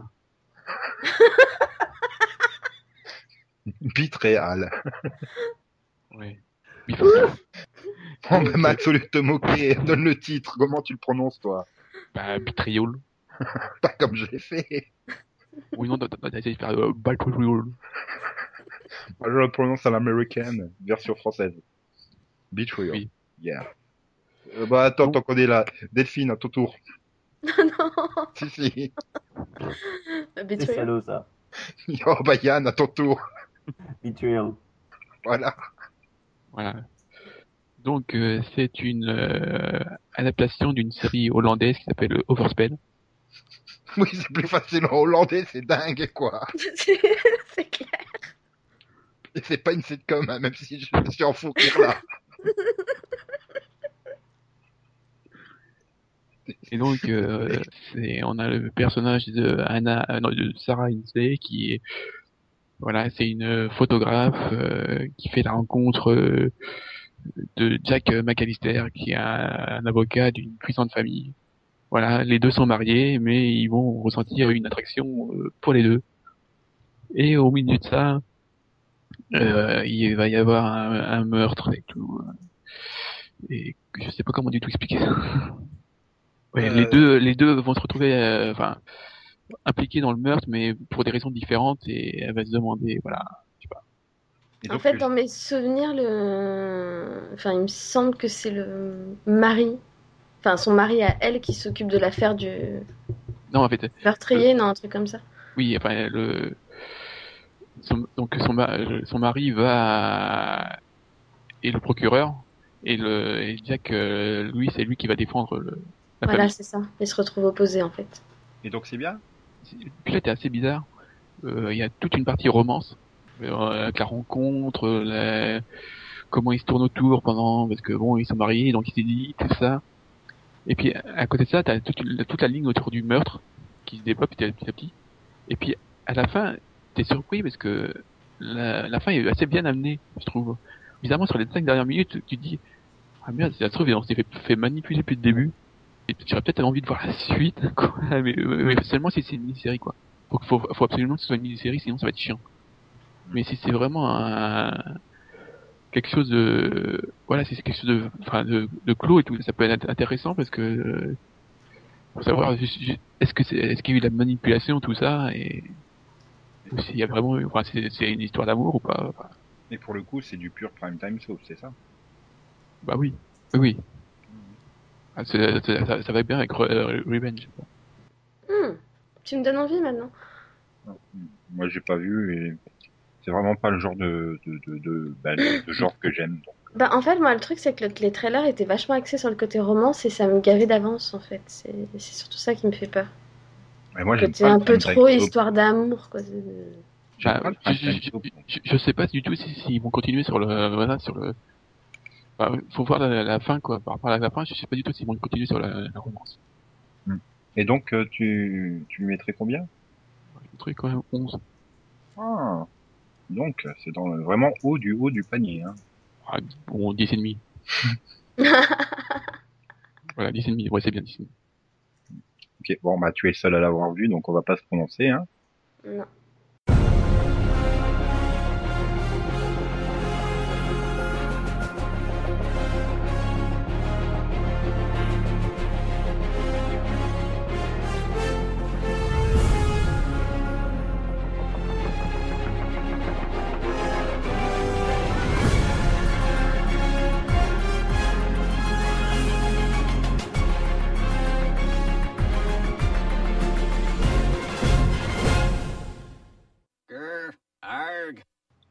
bah, Max, au lieu de te moquer, donne le titre. Comment tu le prononces, toi Bah, Bitriol. Pas comme je l'ai fait. Oui, non, t'as de faire euh, Bitriol. Moi, je le prononce à l'américaine, version française. Betrayal. Oui. Yeah. Euh, bah, attends, tant qu'on est là. Delphine, à ton tour. non. Si, si. C'est Betrayal. salaud, ça. Oh, bah, Yann, à ton tour. Betrayal. Voilà. Voilà. Donc, euh, c'est une euh, adaptation d'une série hollandaise qui s'appelle Overspell. Oui, c'est plus facile en hollandais, c'est dingue, quoi. c'est clair. C'est pas une sitcom, hein, même si je suis en fou rire là. Et donc, euh, on a le personnage de Anna, euh, non, de Sarah Insley qui est, voilà, c'est une photographe euh, qui fait la rencontre euh, de Jack McAllister, qui est un, un avocat d'une puissante famille. Voilà, les deux sont mariés, mais ils vont ressentir une attraction pour les deux. Et au milieu de ça, euh, il va y avoir un, un meurtre et tout. Et je sais pas comment du tout expliquer ça. Ouais, Euh, les deux, les deux vont se retrouver, euh, enfin, impliqués dans le meurtre, mais pour des raisons différentes, et elle va se demander, voilà, je sais pas. Et En fait, dans mes souvenirs, le... enfin, il me semble que c'est le mari, enfin son mari à elle qui s'occupe de l'affaire du Non, en fait, meurtrier, non, un truc comme ça. oui, enfin, le, son, donc son, ma- son mari va et le procureur et le et Jack, euh, lui, c'est lui qui va défendre le, la Voilà, c'est ça. Ils se retrouvent opposés en fait. et donc c'est bien Le pilote est assez bizarre. Euh, Il y a toute une partie romance, euh, avec la rencontre, la- comment ils se tournent autour pendant, parce que bon, ils sont mariés, donc ils s'est dit tout ça. Et puis à côté de ça, t'as toute, toute la ligne autour du meurtre qui se développe petit. à petit. Et puis à la fin, t'es surpris parce que la, la fin est assez bien amenée, je trouve. Bizarrement, sur les cinq dernières minutes, tu dis ah merde, ça se trouve, on s'est fait, fait manipuler depuis le début. Et tu aurais peut-être envie de voir la suite, quoi. Mais, mais seulement si c'est une mini-série, quoi. Faut, faut, faut absolument que ce soit une mini-série, sinon ça va être chiant. Mais si c'est vraiment un, quelque chose de, voilà, si c'est quelque chose de, enfin, de, de clos et tout, ça peut être intéressant parce que, euh, pour savoir, est-ce que c'est, est-ce qu'il y a eu de la manipulation, tout ça, et, ou s'il y a vraiment, enfin, c'est, une histoire d'amour ou pas, enfin, Et pour le coup, c'est du pur prime time soap, c'est ça? Bah oui, oui, oui. Ah, ça, ça va bien avec Re- euh, Revenge. Hmm, Tu me donnes envie maintenant. Moi, j'ai pas vu et c'est vraiment pas le genre de de de, de, bah, de- genre que j'aime. donc. Bah, en fait, moi, le truc, c'est que le- les trailers étaient vachement axés sur le côté romance et ça me gavait d'avance, en fait. C'est surtout ça qui me fait peur. Mais moi, Le j'aime côté pas un peu trop histoire d'amour, Bah, je, je, je, je sais pas du tout si s'ils vont continuer sur le voilà sur le enfin, faut voir la, la fin quoi. Par rapport à la fin je sais pas du tout s'ils vont continuer sur la, la romance. Et donc, euh, tu tu lui mettrais combien? Le truc quand même 11 Ah, donc c'est dans le vraiment haut du haut du panier. Hein. ah, bon 10 et demi. Voilà 10 et demi. Ouais c'est bien 10 et demi Bon bah tu es seul à l'avoir vu, donc on va pas se prononcer. Hein.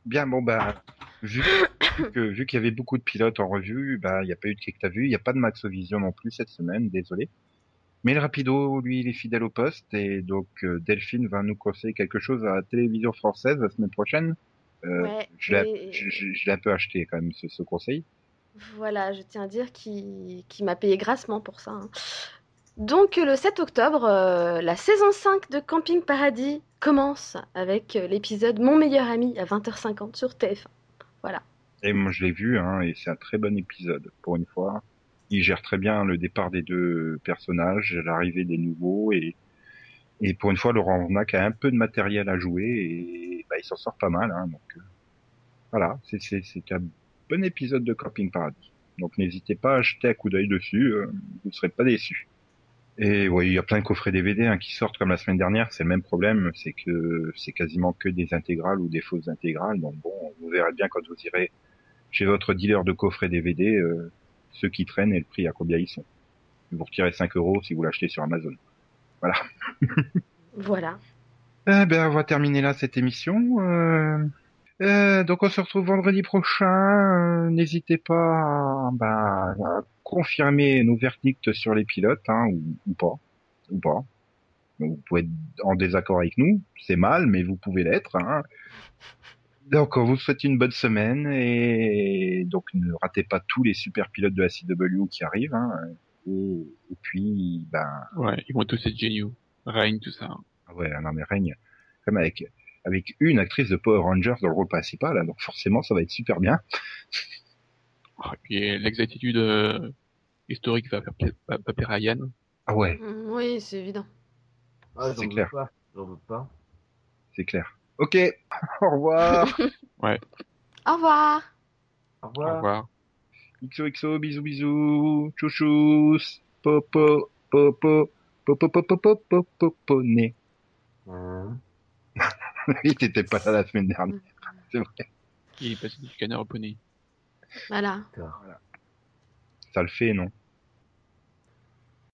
Bien, bon bah vu que vu qu'il y avait beaucoup de pilotes en revue, bah il y a pas eu de que t'as vu, il y a pas de Maxovision non plus cette semaine, désolé. Mais le rapido, lui, il est fidèle au poste et donc euh, Delphine va nous conseiller quelque chose à la télévision française la semaine prochaine. Euh, Ouais, je l'ai et- un peu acheté quand même ce, ce conseil. Voilà, je tiens à dire qu'il qu'il m'a payé grassement pour ça. hein. Donc, le 7 octobre, euh, la saison 5 de Camping Paradis commence avec euh, l'épisode Mon meilleur ami à 20h50 sur TF1. Et moi je l'ai vu hein, et c'est un très bon épisode pour une fois. Il gère très bien le départ des deux personnages, l'arrivée des nouveaux et et pour une fois Laurent Venac a un peu de matériel à jouer et bah, il s'en sort pas mal hein, donc euh, voilà c'est un bon épisode de Camping Paradis. Donc n'hésitez pas à jeter un coup d'œil dessus, vous ne serez pas déçus. Et oui, il y a plein de coffrets DVD hein, qui sortent comme la semaine dernière. C'est le même problème, c'est que c'est quasiment que des intégrales ou des fausses intégrales. Donc bon, vous verrez bien quand vous irez chez votre dealer de coffrets DVD euh, ceux qui traînent et le prix à combien ils sont. Vous retirez 5 euros si vous l'achetez sur Amazon. Voilà. Eh ben, on va terminer là cette émission. Euh, euh, donc on se retrouve vendredi prochain. Euh, N'hésitez pas à, bah, à confirmer nos verdicts sur les pilotes, hein, ou, ou pas, ou pas. Donc, vous pouvez être en désaccord avec nous, c'est mal, mais vous pouvez l'être. Hein. Donc on vous souhaite une bonne semaine et donc ne ratez pas tous les super pilotes de la CW qui arrivent. Hein. et, et puis, ben, Ouais, ils vont tous être géniaux. Rain, tout ça. ah ouais, non mais règne, comme avec, avec une actrice de Power Rangers dans le rôle principal, hein, donc forcément ça va être super bien. Ah, Et l'exactitude euh, historique va faire, va, va. Ah ouais, Mm, Oui, c'est évident. Ah, C'est clair. c'est clair. Ok, au revoir. Au revoir. Au Au revoir. revoir. XOXO, bisous bisous, chouchous, popo, popo, popo, popo, popo, popo. Hein. Oui, t'étais pas là la semaine dernière. Il est passé du scanner au poney. Voilà. Ça le fait, non?